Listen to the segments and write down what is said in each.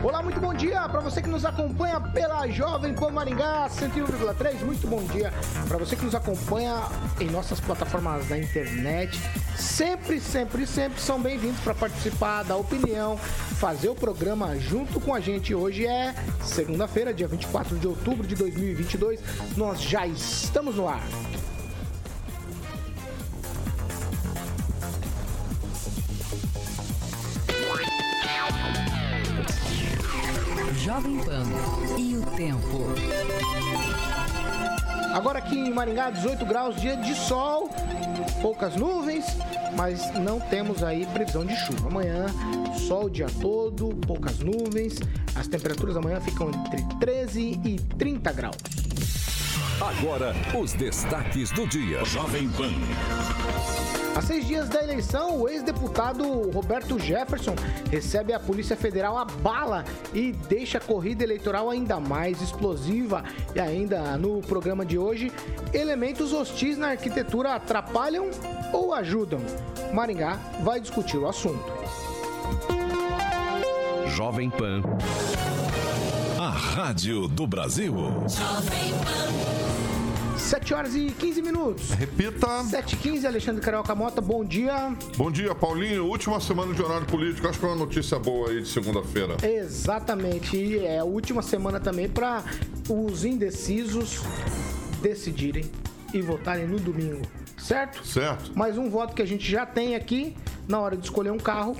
Olá, muito bom dia para você que nos acompanha pela Jovem Pan Maringá 101,3. Muito bom dia para você que nos acompanha em nossas plataformas da internet. Sempre, sempre, sempre são bem-vindos para participar da opinião, fazer o programa junto com a gente. Hoje é segunda-feira, dia 24 de outubro de 2022. Nós já estamos no ar. Jovem Pan e o tempo. Agora aqui em Maringá, 18 graus, dia de sol, poucas nuvens, mas não temos aí previsão de chuva. Amanhã, sol o dia todo, poucas nuvens. As temperaturas amanhã ficam entre 13 e 30 graus. Agora, os destaques do dia. Jovem Pan. Há seis dias da eleição, o ex-deputado Roberto Jefferson recebe a Polícia Federal a bala e deixa a corrida eleitoral ainda mais explosiva. E ainda no programa de hoje, elementos hostis na arquitetura atrapalham ou ajudam? Maringá vai discutir o assunto. Jovem Pan. A Rádio do Brasil. Jovem Pan. 7 horas e 15 minutos. Repita. 7 e 15 Alexandre Carioca Mota, bom dia. Bom dia, Paulinho. Última semana de horário político. Acho que é uma notícia boa aí de segunda-feira. Exatamente. E é a última semana também para os indecisos decidirem e votarem no domingo. Certo? Certo. Mais um voto que a gente já tem aqui na hora de escolher um carro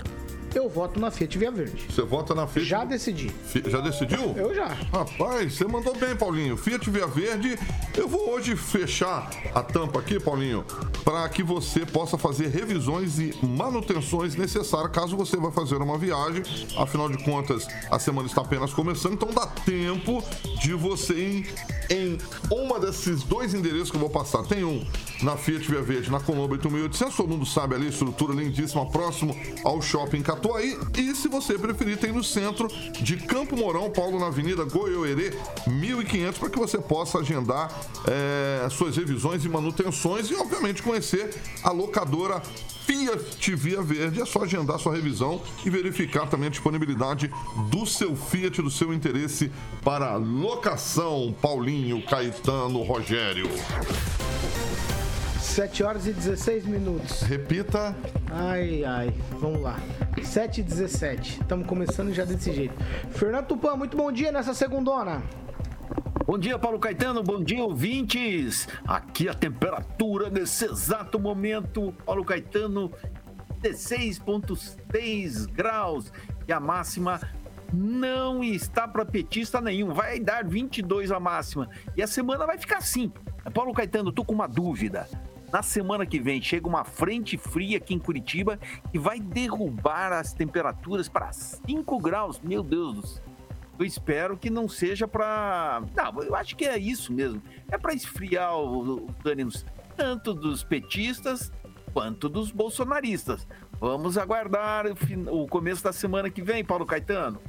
eu voto na Fiat Via Verde. Você vota na Fiat? Já decidi. Fi... Já decidiu? Eu já. Rapaz, você mandou bem, Paulinho. Fiat Via Verde. Eu vou hoje fechar a tampa aqui, Paulinho, para que você possa fazer revisões e manutenções necessárias caso você vá fazer uma viagem. Afinal de contas, a semana está apenas começando, então dá tempo de você ir em uma desses dois endereços que eu vou passar. Tem um na Fiat Via Verde, na Colombo 8800, todo mundo sabe ali, estrutura lindíssima, próximo ao shopping Catuaí. E se você preferir, tem no centro de Campo Mourão, Paulo, na Avenida Goiôerê, 1500, para que você possa agendar é, suas revisões e manutenções e, obviamente, conhecer a locadora Fiat Via Verde. É só agendar sua revisão e verificar também a disponibilidade do seu Fiat, do seu interesse para locação. Paulinho, Caetano, Rogério. 7 horas e 16 minutos. Repita. Ai, ai, vamos lá. 7 e 17. Estamos começando já desse jeito. Fernando Tupan, muito bom dia nessa segundona. Bom dia, Paulo Caetano. Bom dia, ouvintes. Aqui a temperatura nesse exato momento, Paulo Caetano, 16,6 graus. E a máxima não está para petista nenhum. Vai dar 22 a máxima. E a semana vai ficar assim. Paulo Caetano, tô com uma dúvida. Na semana que vem chega uma frente fria aqui em Curitiba e vai derrubar as temperaturas para 5 graus. Meu Deus do céu. Eu espero que não seja para. Não, eu acho que é isso mesmo. É para esfriar os ânimos tanto dos petistas quanto dos bolsonaristas. Vamos aguardar o, o começo da semana que vem, Paulo Caetano.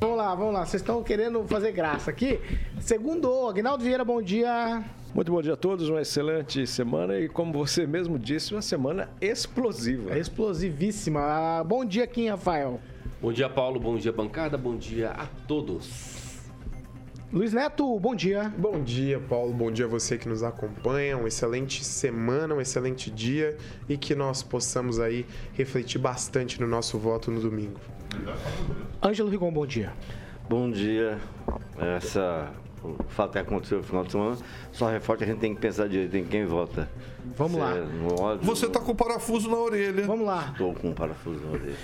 Vamos lá, vamos lá. Vocês estão querendo fazer graça aqui? Segundo, Agnaldo Vieira, bom dia. Muito bom dia a todos, uma excelente semana e, como você mesmo disse, uma semana explosiva. Explosivíssima. Ah, bom dia, Kim Rafael. Bom dia, Paulo. Bom dia, bancada. Bom dia a todos. Luiz Neto, bom dia. Bom dia, Paulo. Bom dia a você que nos acompanha. Uma excelente semana, um excelente dia e que nós possamos aí refletir bastante no nosso voto no domingo. Ângelo Rigon, bom dia. Bom dia. Essa o fato que aconteceu no final de semana, só reforça que a gente tem que pensar direito em quem vota. Vamos Se lá. é ódio, Você tá com parafuso na orelha. Vamos lá. Estou com um parafuso na orelha.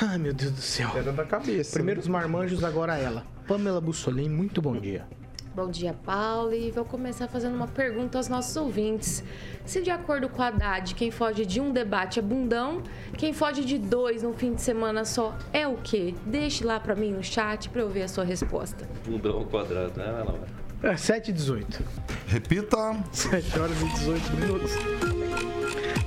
Ai, meu Deus do céu. Era da cabeça. Primeiro os marmanjos, agora ela. Pamela Bussolini, muito bom dia. Bom dia, Paulo. E vou começar fazendo uma pergunta aos nossos ouvintes. Se de acordo com a Haddad, quem foge de um debate é bundão, quem foge de dois num fim de semana só é o quê? Deixe lá pra mim no chat pra eu ver a sua resposta. Bundão ao quadrado, né, Laura? É 7 e 18. Repita. 7 horas e 18 minutos.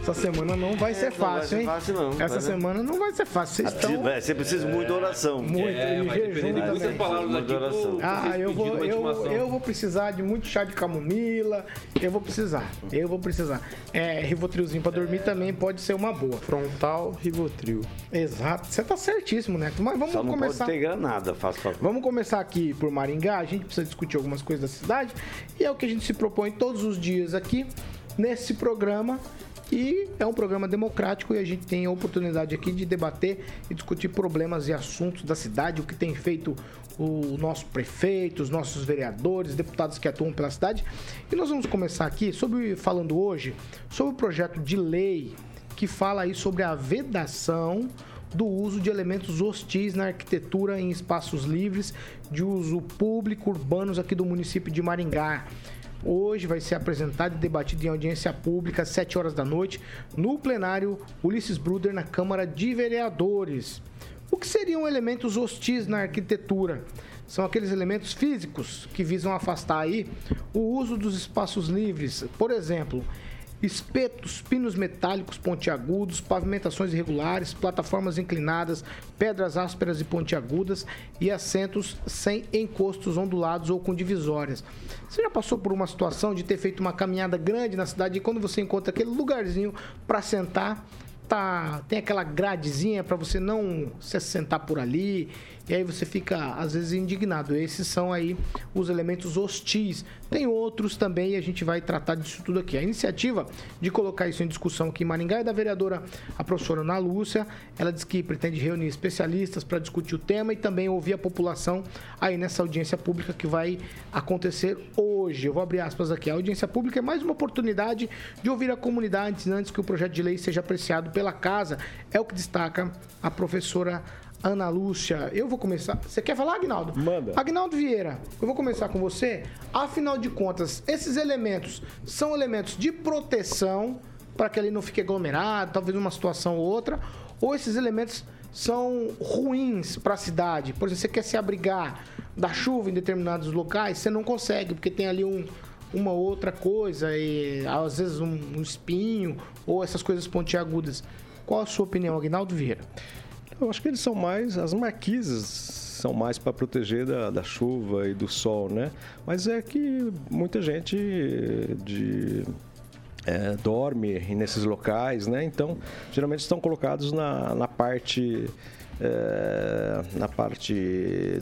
Essa semana não vai ser É, não vai fácil, ser hein? fácil, não. Essa semana não vai ser fácil. Vocês estão. Precisa- Você precisa muito de oração. Muito, É, e jejum de muitas também. palavras aqui. oração. pro- Ah, eu vou, eu, eu vou precisar de muito chá de camomila. Eu vou precisar. Eu vou precisar. É, Rivotrilzinho pra dormir também pode ser uma boa. Frontal Rivotril. Exato. Você tá certíssimo, né? Mas vamos Só não começar. pode ter granada, faço favor. Vamos começar aqui por Maringá. A gente precisa discutir algumas coisas da cidade. E é o que a gente se propõe todos os dias aqui nesse programa. E é um programa democrático e a gente tem a oportunidade aqui de debater e discutir problemas e assuntos da cidade, o que tem feito o nosso prefeito, os nossos vereadores, deputados que atuam pela cidade. E nós vamos começar aqui sobre falando hoje sobre o projeto de lei que fala aí sobre a vedação do uso de elementos hostis na arquitetura em espaços livres de uso público urbanos aqui do município de Maringá. Hoje vai ser apresentado e debatido em audiência pública às 7 horas da noite no plenário Ulisses Bruder na Câmara de Vereadores. O que seriam elementos hostis na arquitetura? São aqueles elementos físicos que visam afastar aí o uso dos espaços livres. Por exemplo, espetos, pinos metálicos pontiagudos, pavimentações irregulares, plataformas inclinadas, pedras ásperas e pontiagudas e assentos sem encostos ondulados ou com divisórias. Você já passou por uma situação de ter feito uma caminhada grande na cidade e quando você encontra aquele lugarzinho para sentar, tá, tem aquela gradezinha para você não se sentar por ali, e aí você fica às vezes indignado. Esses são aí os elementos hostis. Tem outros também e a gente vai tratar disso tudo aqui. A iniciativa de colocar isso em discussão aqui em Maringá é da vereadora a professora Ana Lúcia. Ela diz que pretende reunir especialistas para discutir o tema e também ouvir a população aí nessa audiência pública que vai acontecer hoje. Eu vou abrir aspas aqui. A audiência pública é mais uma oportunidade de ouvir a comunidade antes que o projeto de lei seja apreciado pela casa. É o que destaca a professora Ana Lúcia. Eu vou começar. Você quer falar, Agnaldo? Manda. Agnaldo Vieira, eu vou começar com você. Afinal de contas, esses elementos são elementos de proteção para que ele não fique aglomerado, talvez numa situação ou outra, ou esses elementos são ruins para a cidade? Por exemplo, você quer se abrigar da chuva em determinados locais, você não consegue, porque tem ali um, uma outra coisa, e às vezes um, um espinho, ou essas coisas pontiagudas. Qual a sua opinião, Agnaldo Vieira? Eu acho que eles são mais. As marquises são mais para proteger da, da chuva e do sol, né? Mas é que muita gente de. é, dorme nesses locais, né? Então, geralmente estão colocados na, na parte é, na parte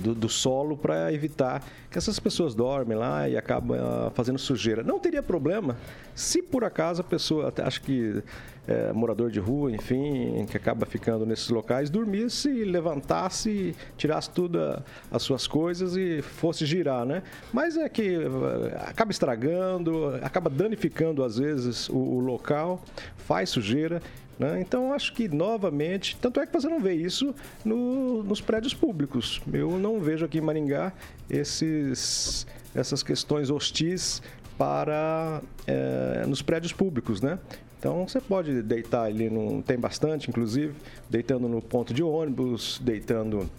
do, do solo para evitar que essas pessoas dormem lá e acabam ah, fazendo sujeira. Não teria problema se por acaso a pessoa, acho que é, morador de rua, enfim, que acaba ficando nesses locais, dormisse, levantasse, tirasse tudo a- as suas coisas e fosse girar, né? Mas é que eh, acaba estragando, acaba danificando às vezes o, o local, faz sujeira. Né? Então, acho que novamente, tanto é que você não vê isso no- nos prédios públicos. Eu não vejo aqui em Maringá esses, essas questões hostis para eh, nos prédios públicos, né? Então você pode deitar ali, num, tem bastante, inclusive, deitando no ponto de ônibus, deitando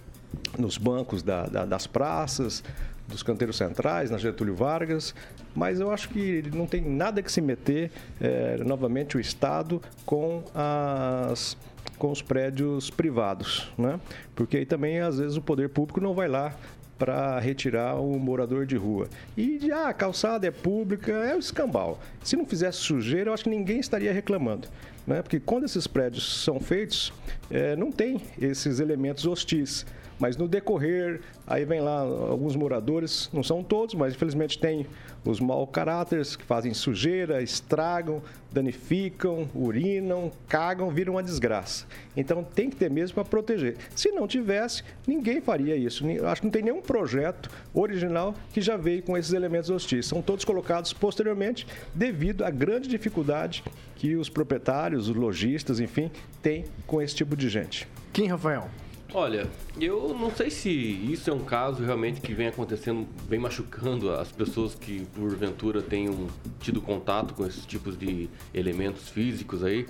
nos bancos da- da- das praças, dos canteiros centrais, na Getúlio Vargas, mas eu acho que não tem nada que se meter, eh, novamente, o Estado com as com os prédios privados, né? Porque aí também, às vezes, o poder público não vai lá para retirar o morador de rua. E ah, a calçada é pública, é o escambau. Se não fizesse sujeira, eu acho que ninguém estaria reclamando. Né? Porque quando esses prédios são feitos, eh, não tem esses elementos hostis. Mas no decorrer, aí vem lá alguns moradores, não são todos, mas infelizmente tem os mau caráteres que fazem sujeira, estragam, danificam, urinam, cagam, viram uma desgraça. Então tem que ter mesmo para proteger. Se não tivesse, ninguém faria isso. Acho que não tem nenhum projeto original que já veio com esses elementos hostis. São todos colocados posteriormente devido à grande dificuldade que os proprietários, os lojistas, enfim, têm com esse tipo de gente. Quem, Rafael? Olha, eu não sei se isso é um caso realmente que vem acontecendo, vem machucando as pessoas que porventura tenham tido contato com esses tipos de elementos físicos aí.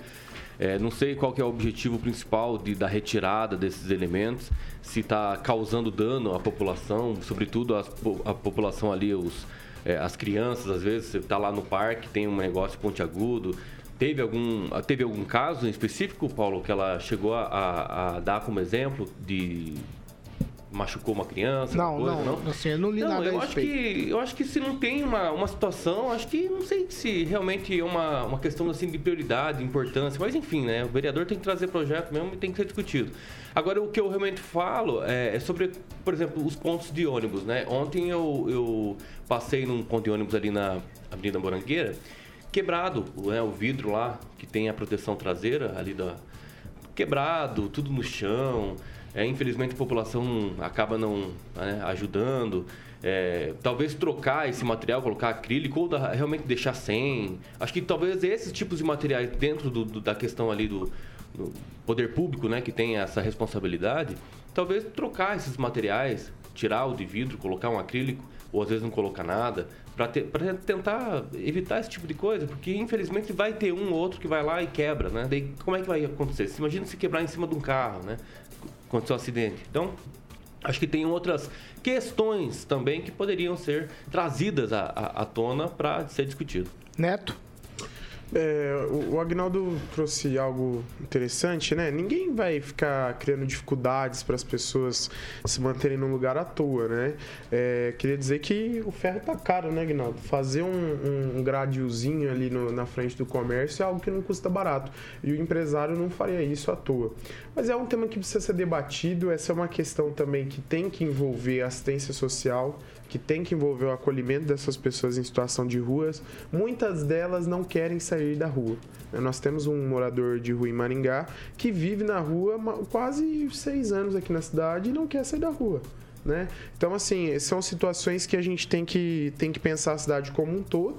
É, não sei qual é o objetivo principal de, da retirada desses elementos, se está causando dano à população, sobretudo as, a população ali, os, é, as crianças, às vezes você está lá no parque, tem um negócio pontiagudo, Teve algum, teve algum caso em específico, Paulo, que ela chegou a, a, a dar como exemplo de machucou uma criança? Não, coisa, não, não, assim, eu não li não, nada eu acho que Eu acho que se não tem uma, uma situação, acho que não sei se realmente é uma, uma questão assim, de prioridade, importância, mas enfim, né? O vereador tem que trazer projeto mesmo e tem que ser discutido. Agora, o que eu realmente falo é, é sobre, por exemplo, os pontos de ônibus, né? Ontem eu, eu passei num ponto de ônibus ali na Avenida Morangueira quebrado, né, o vidro lá, que tem a proteção traseira ali da. Quebrado, tudo no chão. É, infelizmente a população acaba não né, ajudando. É, talvez trocar esse material, colocar acrílico ou da, realmente deixar sem. Acho que talvez esses tipos de materiais dentro do, do, da questão ali do, do, poder público, né, que tem essa responsabilidade, talvez trocar esses materiais, tirar o de vidro, colocar um acrílico, ou às vezes não colocar nada, para te, tentar evitar esse tipo de coisa, porque infelizmente vai ter um ou outro que vai lá e quebra, né? Daí como é que vai acontecer? Você imagina se quebrar em cima de um carro, né? Aconteceu um acidente. Então, acho que tem outras questões também que poderiam ser trazidas à, à, à tona para ser discutido. Neto? É, o, Agnaldo trouxe algo interessante, né? Ninguém vai ficar criando dificuldades para as pessoas se manterem num lugar à toa, né? É, queria dizer que o ferro tá caro, né, Agnaldo? Fazer um, um gradiozinho ali no, na frente do comércio é algo que não custa barato. E o empresário não faria isso à toa. Mas é um tema que precisa ser debatido. Essa é uma questão também que tem que envolver assistência social que tem que envolver o acolhimento dessas pessoas em situação de ruas. Muitas delas não querem sair da rua. Nós temos um morador de rua em Maringá que vive na rua quase seis anos aqui na cidade e não quer sair da rua. Né? Então, assim, são situações que a gente tem que, tem que pensar a cidade como um todo.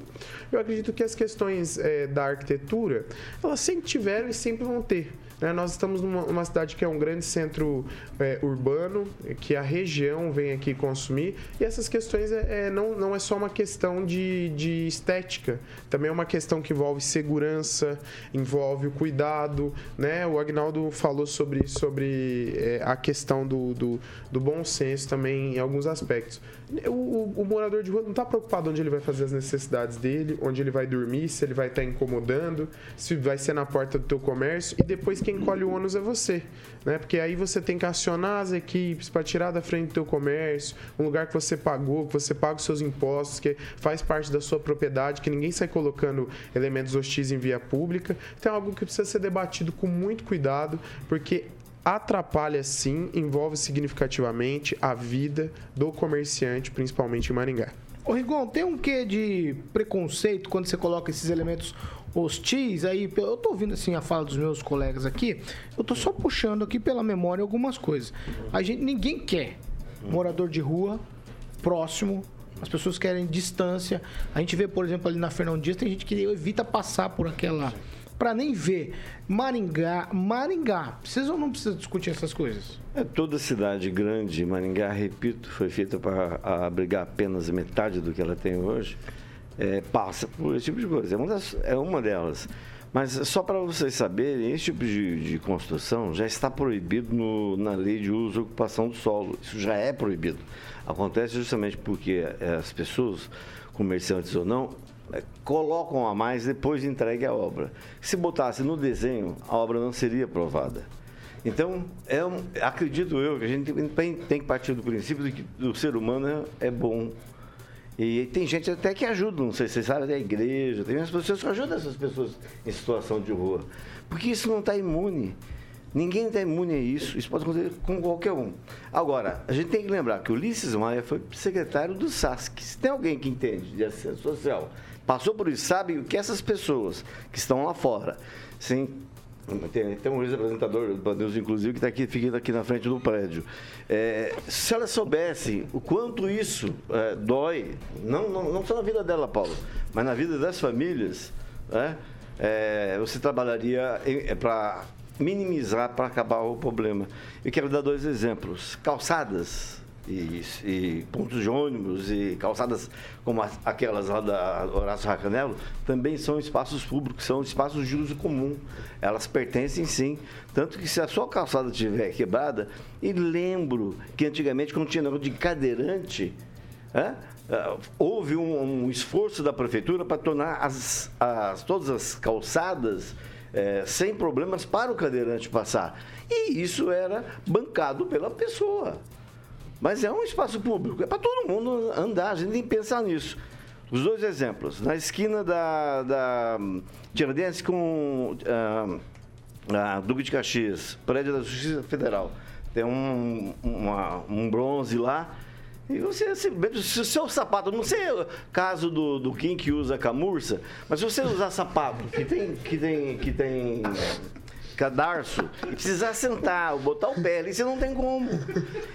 Eu acredito que as questões é, da arquitetura, elas sempre tiveram e sempre vão ter. Né? Nós estamos numa cidade que é um grande centro é, urbano, que a região vem aqui consumir, e essas questões é, é, não, não é só uma questão de, de estética, também é uma questão que envolve segurança, envolve o cuidado. Né? O Agnaldo falou sobre, sobre é, a questão do, do, do bom senso também em alguns aspectos. O, o, o, morador de rua não está preocupado onde ele vai fazer as necessidades dele, onde ele vai dormir, se ele vai estar tá incomodando, se vai ser na porta do teu comércio e depois quem colhe o ônus é você, né? Porque aí você tem que acionar as equipes para tirar da frente do teu comércio, um lugar que você pagou, que você paga os seus impostos, que faz parte da sua propriedade, que ninguém sai colocando elementos hostis em via pública. Então é algo que precisa ser debatido com muito cuidado, porque atrapalha sim, envolve significativamente a vida do comerciante, principalmente em Maringá. Ô Rigon, tem um quê de preconceito quando você coloca esses elementos hostis aí? Eu tô ouvindo assim a fala dos meus colegas aqui, eu tô só puxando aqui pela memória algumas coisas. A gente ninguém quer morador de rua próximo as pessoas querem distância. A gente vê, por exemplo, ali na Fernão Dias, tem gente que evita passar por aquela para nem ver. Maringá, Maringá, precisa ou não precisa discutir essas coisas? É, toda cidade grande, Maringá, repito, foi feita para abrigar apenas metade do que ela tem hoje, é, passa por esse tipo de coisa. É uma, das, é uma delas. Mas só para vocês saberem, esse tipo de, de construção já está proibido no, na lei de uso e ocupação do solo. Isso já é proibido. Acontece justamente porque as pessoas, comerciantes ou não, é, colocam a mais depois de entregue a obra. Se botasse no desenho, a obra não seria aprovada. Então, é um, acredito eu que a gente tem, tem, que partir do princípio de que o ser humano é, é bom. E tem gente até que ajuda, não sei se vocês sabem, da igreja, tem as pessoas que ajudam essas pessoas em situação de rua. Porque isso não está imune. Ninguém está imune a isso. Isso pode acontecer com qualquer um. Agora, a gente tem que lembrar que Ulisses Maia foi secretário do SASC. Se tem alguém que entende de assistência social passou por isso, sabe o que essas pessoas que estão lá fora, sim, tem, tem um representador do inclusive, que está aqui, fica aqui na frente do prédio. É, se ela soubesse o quanto isso é, dói, não, não, não só na vida dela, Paulo, mas na vida das famílias, né, é, você trabalharia é, para minimizar para acabar o problema. Eu quero dar dois exemplos. Calçadas e, e pontos de ônibus e calçadas como as- aquelas lá da Horácio Racanelo também são espaços públicos, são espaços de uso comum. Elas pertencem sim. Tanto que se a sua calçada estiver quebrada, e lembro que antigamente quando tinha negócio de cadeirante, ah, houve um, um esforço da prefeitura para tornar as, as- todas as calçadas eh, sem problemas para o cadeirante passar. E isso era bancado pela pessoa. Mas é um espaço público, é para todo mundo andar, a gente tem que pensar nisso. Os dois exemplos, na esquina da, da hum, Tiradentes com ah, a Duque de Caxias, prédio da Justiça Federal, tem um, uma- um bronze lá, e você, simplesmente, se o seu sapato, não sei o caso do, do Kim que usa camurça, mas se você usar sapato que tem, que tem, que tem cadarço e precisar sentar, botar o pé ali, você não tem como.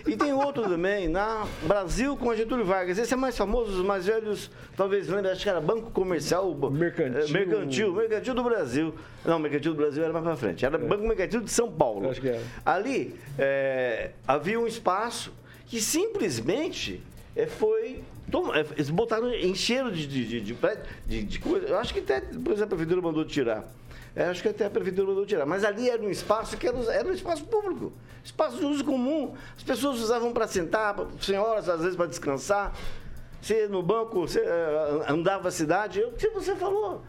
E tem outro também, na Brasil com a Getúlio Vargas. Esse é mais famoso, os mais velhos talvez lembrem, acho que era Banco Comercial. Mercantil. eh, Mercantil, Mercantil do Brasil. Não, Mercantil do Brasil era mais pra frente. Era Banco Mercantil de São Paulo. Acho que era. Ali eh, havia um espaço que simplesmente eh, foi. eh, Eles botaram, encheram de, de, de- de coisa. Eu acho que até depois a prefeitura mandou tirar. É, acho que até a prefeitura mandou tirar. Mas ali era um espaço que era, era um espaço público. Espaço de uso comum. As pessoas usavam para sentar, senhoras às vezes para descansar. Você no banco, você eh, andava a cidade, é o que você falou.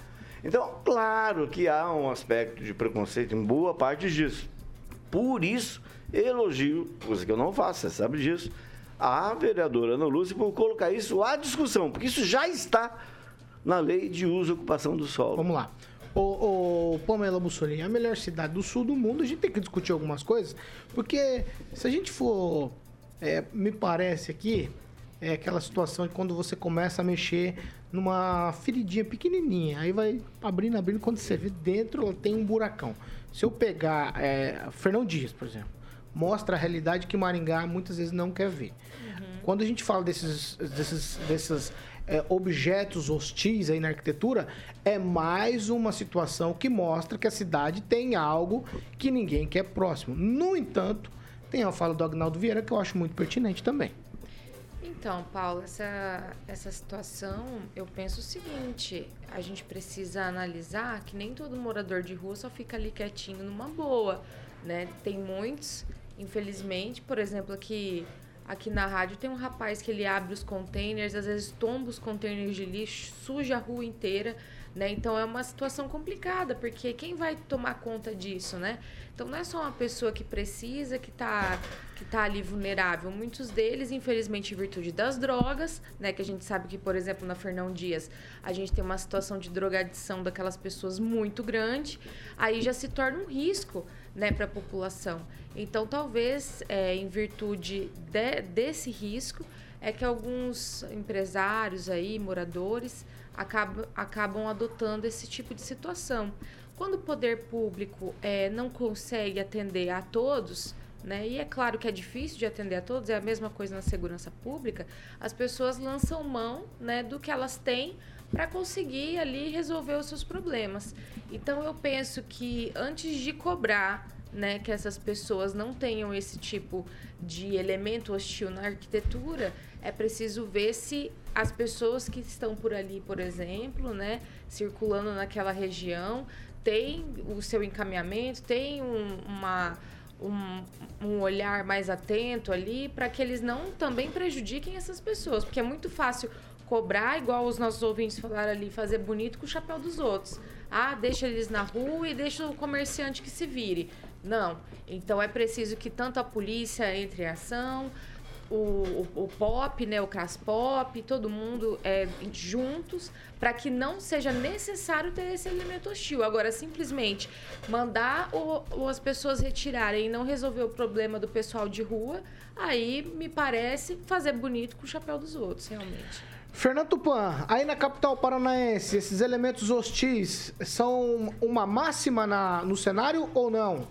Então, claro que há um aspecto de preconceito em boa parte disso. Por isso, elogio, coisa que eu não faço, você sabe disso, a vereadora Ana Lúcia por colocar isso à discussão, porque isso já está na lei de uso e ocupação do solo. Vamos lá. Ô, ô Pamela Bussolini, a melhor cidade do sul do mundo, a gente tem que discutir algumas coisas, porque se a gente for, é, me parece aqui, é aquela situação de quando você começa a mexer numa feridinha pequenininha, aí vai abrindo, abrindo, quando você vê dentro, ela tem um buracão. Se eu pegar é, Fernão Dias, por exemplo, mostra a realidade que Maringá muitas vezes não quer ver. Quando a gente fala desses, desses, desses é, objetos hostis aí na arquitetura, é mais uma situação que mostra que a cidade tem algo que ninguém quer próximo. No entanto, tem a fala do Agnaldo Vieira que eu acho muito pertinente também. Então, Paulo, essa, essa situação, eu penso o seguinte: a gente precisa analisar que nem todo morador de rua só fica ali quietinho numa boa, né? Tem muitos, infelizmente, por exemplo, aqui, aqui na rádio tem um rapaz que ele abre os containers, às vezes tomba os containers de lixo, suja a rua inteira, né? Então é uma situação complicada, porque quem vai tomar conta disso, né? Então não é só uma pessoa que precisa, que tá, que tá ali vulnerável. Muitos deles, infelizmente, em virtude das drogas, né? Que a gente sabe que, por exemplo, na Fernão Dias, a gente tem uma situação de drogadição daquelas pessoas muito grande. Aí já se torna um risco, né, para a população. Então, talvez, é, em virtude de- desse risco, é que alguns empresários aí, moradores, acabam, acabam adotando esse tipo de situação. Quando o poder público eh, não consegue atender a todos, né, e é claro que é difícil de atender a todos, é a mesma coisa na segurança pública, as pessoas lançam mão né, do que elas têm para conseguir ali resolver os seus problemas. Então eu penso que antes de cobrar né, que essas pessoas não tenham esse tipo de elemento hostil na arquitetura, é preciso ver se as pessoas que estão por ali, por exemplo, né, circulando naquela região, têm o seu encaminhamento, têm um, uma, um, um olhar mais atento ali para que eles não também prejudiquem essas pessoas, porque é muito fácil cobrar, igual os nossos ouvintes falaram ali, fazer bonito com o chapéu dos outros. Ah, deixa eles na rua e deixa o comerciante que se vire. Não. Então é preciso que tanto a polícia entre em ação, o, o, o POP, né, o CRASPOP, todo mundo é, juntos, para que não seja necessário ter esse elemento hostil. Agora, simplesmente mandar o, o- as pessoas retirarem e não resolver o problema do pessoal de rua, aí me parece fazer bonito com o chapéu dos outros, realmente. Fernando Tupan, aí na capital paranaense, esses elementos hostis são uma máxima na, no cenário ou não?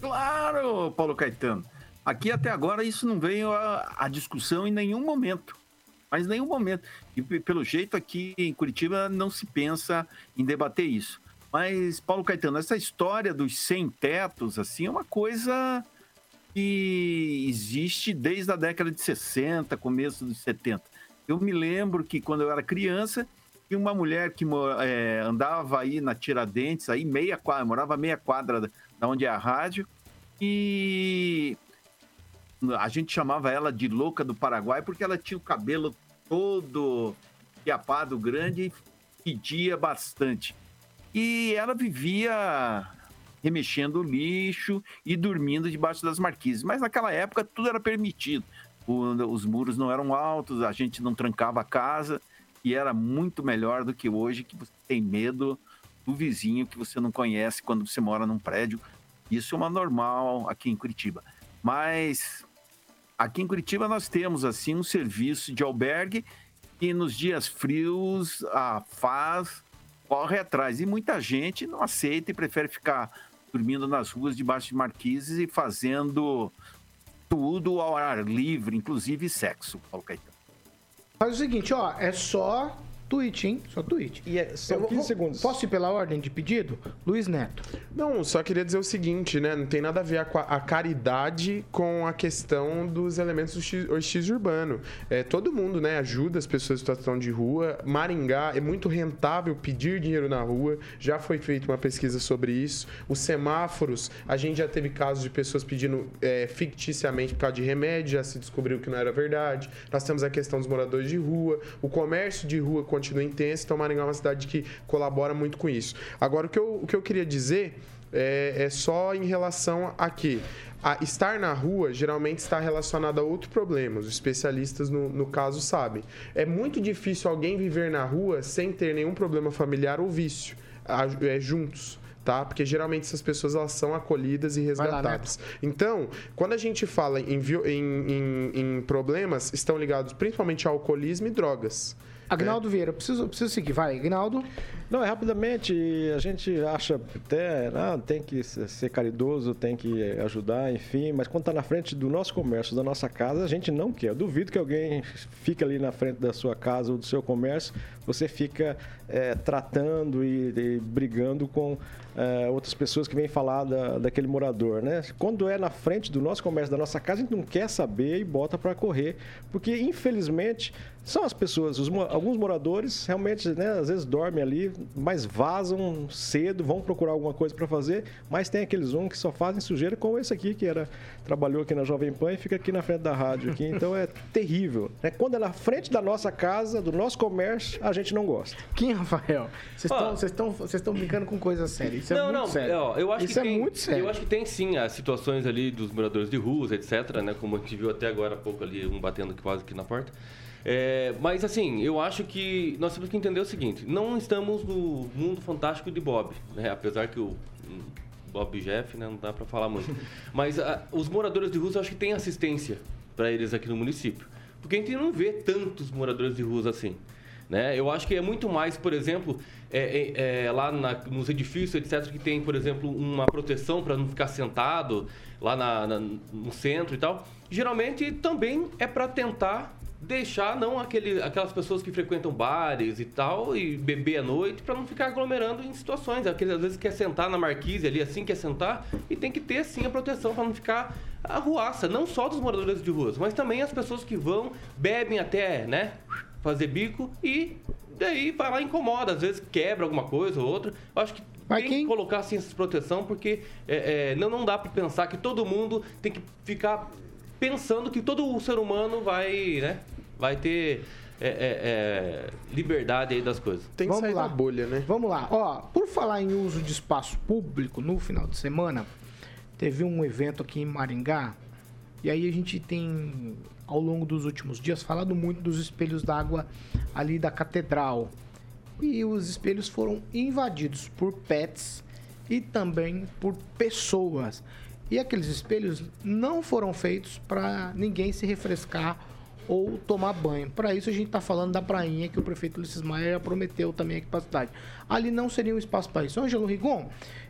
Claro, Paulo Caetano. Aqui até agora isso não veio a discussão em nenhum momento. Mas nenhum momento. E pe- pelo jeito aqui em Curitiba não se pensa em debater isso. Mas, Paulo Caetano, essa história dos sem tetos, assim, é uma coisa que existe desde a década de 60, começo dos 70. Eu me lembro que quando eu era criança, tinha uma mulher que é, andava aí na Tiradentes, aí meia quadra, morava meia quadra da onde é a rádio, e a gente chamava ela de louca do Paraguai porque ela tinha o cabelo todo fiapado grande e pedia bastante. E ela vivia remexendo o lixo e dormindo debaixo das marquises. Mas naquela época tudo era permitido. Os muros não eram altos, a gente não trancava a casa e era muito melhor do que hoje que você tem medo do vizinho que você não conhece quando você mora num prédio. Isso é uma normal aqui em Curitiba. Mas aqui em Curitiba nós temos assim um serviço de albergue que nos dias frios a faz corre atrás. E muita gente não aceita e prefere ficar dormindo nas ruas debaixo de marquises e fazendo tudo ao ar livre, inclusive sexo. Faz o seguinte, ó, é só tweet, hein? Só tweet. E é, são 15 segundos. Posso ir pela ordem de pedido? Luiz Neto. Não, só queria dizer o seguinte, né? Não tem nada a ver a, a caridade com a questão dos elementos do X, X urbano. É, todo mundo, né, ajuda as pessoas em situação de rua. Maringá é muito rentável pedir dinheiro na rua. Já foi feita uma pesquisa sobre isso. Os semáforos, a gente já teve casos de pessoas pedindo é, ficticiamente por causa de remédio, já se descobriu que não era verdade. Nós temos a questão dos moradores de rua, o comércio de rua continua intenso, então Maringá é uma cidade que colabora muito com isso. Agora, o que eu, o que eu queria dizer é, é só em relação a que a estar na rua geralmente está relacionado a outro problema. Os especialistas, no, no, caso, sabem. É muito difícil alguém viver na rua sem ter nenhum problema familiar ou vício, é, juntos. Tá? Porque geralmente essas pessoas elas são acolhidas e resgatadas. Lá, então, quando a gente fala em, em, em, em problemas, estão ligados principalmente ao alcoolismo e drogas. Agnaldo é. Vieira, preciso, preciso seguir. Vai, Agnaldo. Não, é rapidamente, a gente acha até, ah, tem que ser caridoso, tem que ajudar, enfim, mas quando está na frente do nosso comércio, da nossa casa, a gente não quer. Eu duvido que alguém fique ali na frente da sua casa ou do seu comércio, você fica é, tratando e, e, brigando com é, outras pessoas que vêm falar da, daquele morador, né? Quando é na frente do nosso comércio, da nossa casa, a gente não quer saber e bota para correr, porque infelizmente são as pessoas, os, alguns moradores realmente, né, às vezes dormem ali, mas vazam cedo, vão procurar alguma coisa para fazer, mas tem aqueles um que só fazem sujeira, como esse aqui, que era trabalhou aqui na Jovem Pan e fica aqui na frente da rádio aqui, então é terrível. Né? Quando é na frente da nossa casa, do nosso comércio, a gente não gosta. Quem, Rafael? Vocês estão brincando com coisa séria. Isso é não, é muito não, sério. Ó, eu acho Isso que é tem, muito sério. Eu acho que tem sim as situações ali dos moradores de ruas, etc, né? Como a gente viu até agora há pouco ali, um batendo quase aqui na porta. É, mas assim, eu acho que nós temos que entender o seguinte: não estamos no mundo fantástico de Bob, né? apesar que o Bob Jeff, né, não dá para falar muito. Mas a, os moradores de ruas, eu acho que tem assistência para eles aqui no município, porque a gente não vê tantos moradores de ruas assim. Né? Eu acho que é muito mais, por exemplo, é, é, é, lá na, nos edifícios, etc., que tem, por exemplo, uma proteção para não ficar sentado lá na, na, no centro e tal. Geralmente também é para tentar deixar não aquele, aquelas pessoas que frequentam bares e tal e beber à noite para não ficar aglomerando em situações. Aquele às vezes quer sentar na marquise ali assim quer sentar e tem que ter sim a proteção para não ficar a ruaça, não só dos moradores de ruas, mas também as pessoas que vão, bebem até, né, fazer bico e daí vai lá e incomoda, às vezes quebra alguma coisa ou outra. Eu acho que mas tem quem... que colocar assim essa proteção porque é, é, não, não dá para pensar que todo mundo tem que ficar pensando que todo o ser humano vai, né, vai ter é, é, é, liberdade aí das coisas. Tem que Vamos sair lá. da bolha, né? Vamos lá. Ó, por falar em uso de espaço público, no final de semana, teve um evento aqui em Maringá, e aí a gente tem, ao longo dos últimos dias, falado muito dos espelhos d'água ali da catedral. E os espelhos foram invadidos por pets e também por pessoas. E aqueles espelhos não foram feitos para ninguém se refrescar ou tomar banho. Para isso a gente está falando da prainha que o prefeito Ulisses Maia prometeu também aqui para a cidade. Ali não seria um espaço para isso. Ângelo Rigon,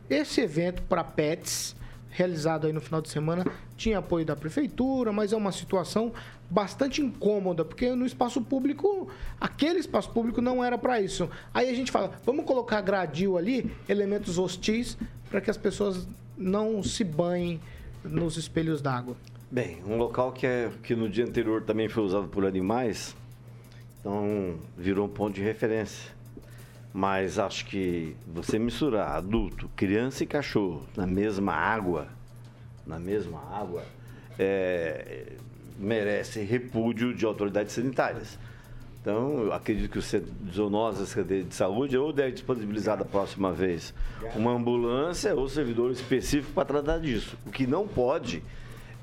esse evento para pets realizado aí no final de semana tinha apoio da prefeitura, mas é uma situação bastante incômoda, porque no espaço público, aquele espaço público não era para isso. Aí a gente fala, vamos colocar gradil ali, elementos hostis, para que as pessoas não se banhem nos espelhos d'água. Bem, um local que, é, que no dia anterior também foi usado por animais, então virou um ponto de referência. Mas acho que você misturar adulto, criança e cachorro na mesma água, na mesma água, é, merece repúdio de autoridades sanitárias. Então, eu acredito que o zoonose Secretaria de Saúde ou deve disponibilizar da próxima vez uma ambulância ou servidor específico para tratar disso. O que não pode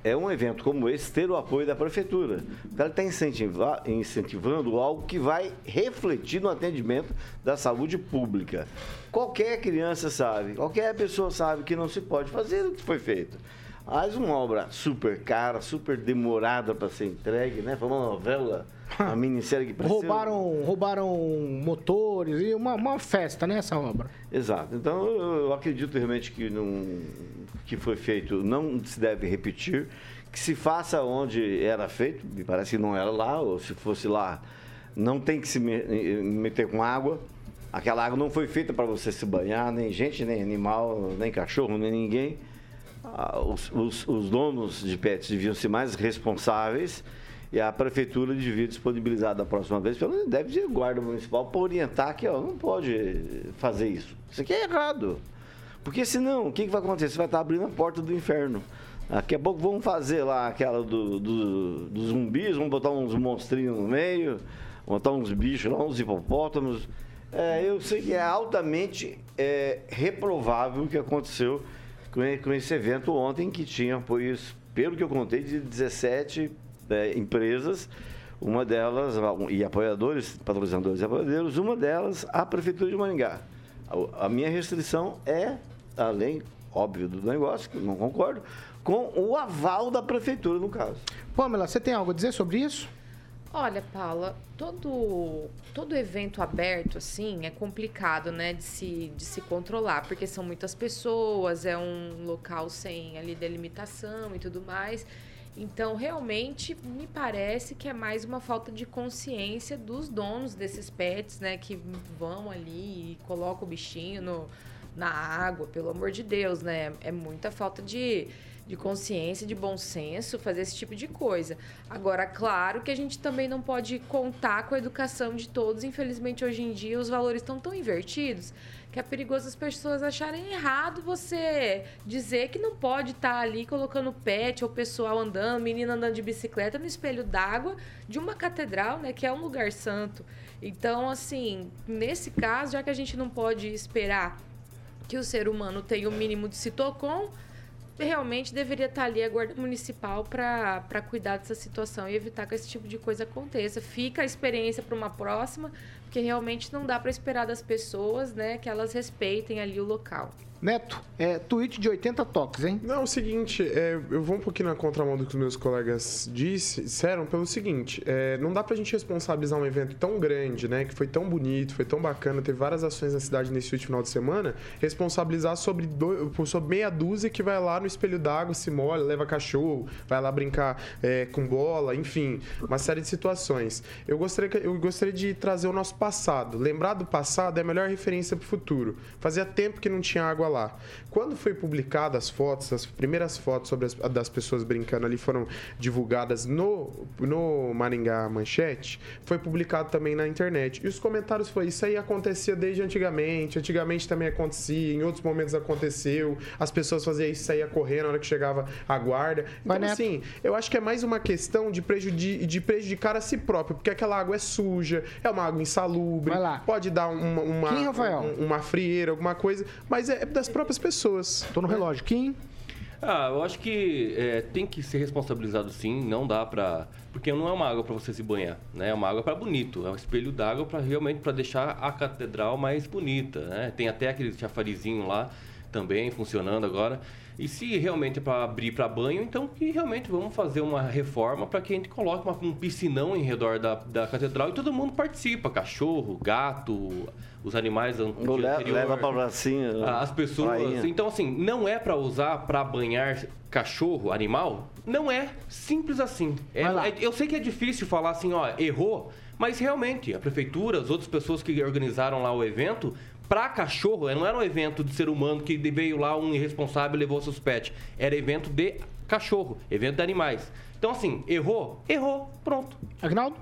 é um evento como esse ter o apoio da prefeitura. Ela está incentivar, incentivando algo que vai refletir no atendimento da saúde pública. Qualquer criança sabe, qualquer pessoa sabe que não se pode fazer o que foi feito. Mas uma obra super cara, super demorada para ser entregue, né? Foi uma novela, uma minissérie que precisa... Roubaram, roubaram motores e uma, uma festa né, obra. Exato. Então eu acredito realmente que não, que foi feito não se deve repetir, que se faça onde era feito, me parece que não era lá, ou se fosse lá, não tem que se meter com água. Aquela água não foi feita para você se banhar, nem gente, nem animal, nem cachorro, nem ninguém os, os, os, donos de pets deviam ser mais responsáveis e a prefeitura devia disponibilizar da próxima vez, pelo deve ser guarda municipal, para orientar que ó, não pode fazer isso. Isso aqui é errado. Porque senão, o que, que vai acontecer? Você vai estar abrindo a porta do inferno. Daqui a pouco vão fazer lá aquela do, do, dos zumbis, vão botar uns monstrinhos no meio, botar uns bichos lá, uns hipopótamos. É, eu sei que é altamente é, reprovável o que aconteceu com esse evento ontem que tinha apoios, pelo que eu contei, de 17 é, empresas, uma delas, e apoiadores, patrocinadores e apoiadores, uma delas a Prefeitura de Maringá. A minha restrição é, além, óbvio, do negócio, que eu não concordo, com o aval da Prefeitura, no caso. Pamela, você tem algo a dizer sobre isso? Olha, Paula, todo, todo evento aberto, assim, é complicado, né, de se, de se controlar, porque são muitas pessoas, é um local sem ali delimitação e tudo mais. Então, realmente, me parece que é mais uma falta de consciência dos donos desses pets, né, que vão ali e colocam o bichinho no, na água, pelo amor de Deus, né? É muita falta de de consciência, de bom senso, fazer esse tipo de coisa. Agora, claro que a gente também não pode contar com a educação de todos. Infelizmente, hoje em dia, os valores estão tão invertidos que é perigoso as pessoas acharem errado você dizer que não pode estar tá ali colocando pet ou pessoal andando, menina andando de bicicleta no espelho d'água de uma catedral, né, que é um lugar santo. Então, assim, nesse caso, já que a gente não pode esperar que o ser humano tenha o mínimo de citocom, realmente deveria estar ali a Guarda Municipal para cuidar dessa situação e evitar que esse tipo de coisa aconteça. Fica a experiência para uma próxima, porque realmente não dá para esperar das pessoas né, que elas respeitem ali o local. Neto, é tweet de 80 toques, hein? Não, é o seguinte, é, eu vou um pouquinho na contramão do que os meus colegas disse, disseram pelo seguinte, é, não dá pra gente responsabilizar um evento tão grande, né, que foi tão bonito, foi tão bacana, teve várias ações na cidade nesse último final de semana, responsabilizar sobre, do, sobre meia dúzia que vai lá no espelho d'água, se molha, leva cachorro, vai lá brincar é, com bola, enfim, uma série de situações. Eu gostaria, eu gostaria de trazer o nosso passado. Lembrar do passado é a melhor referência pro futuro. Fazia tempo que não tinha água lá. Quando foi publicadas as fotos, as primeiras fotos sobre as, das pessoas brincando ali foram divulgadas no, no Maringá Manchete, foi publicado também na internet. E os comentários foi isso aí acontecia desde antigamente, antigamente também acontecia, em outros momentos aconteceu, as pessoas faziam isso, saía correndo na hora que chegava a guarda. Então, Vai, assim, eu acho que é mais uma questão de, prejudi de prejudicar a si próprio, porque aquela água é suja, é uma água insalubre, pode dar uma, uma, Quem, uma, uma frieira, alguma coisa, mas é das próprias pessoas. Tô no relógio. Kim? Ah, eu acho que é, tem que ser responsabilizado sim, não dá pra... Porque não é uma água para você se banhar, né? É uma água para bonito, é um espelho d'água para realmente para deixar a catedral mais bonita, né? Tem até aquele chafarizinho lá também funcionando agora. E se realmente é para abrir para banho, então que realmente vamos fazer uma reforma para que a gente coloque uma, um piscinão em redor da, da catedral e todo mundo participa. Cachorro, gato, os animais le- anterior. leva pra pracinha. As pessoas. prainha. Então, assim, não é para usar para banhar cachorro, animal? Não é. Simples assim. É- é- eu sei que é difícil falar assim, ó, errou, mas realmente, a prefeitura, as outras pessoas que organizaram lá o evento, para cachorro, não era um evento de ser humano que veio lá um irresponsável e levou seus pets. Era evento de cachorro, evento de animais. Então, assim, errou? Errou. Pronto. Agnaldo?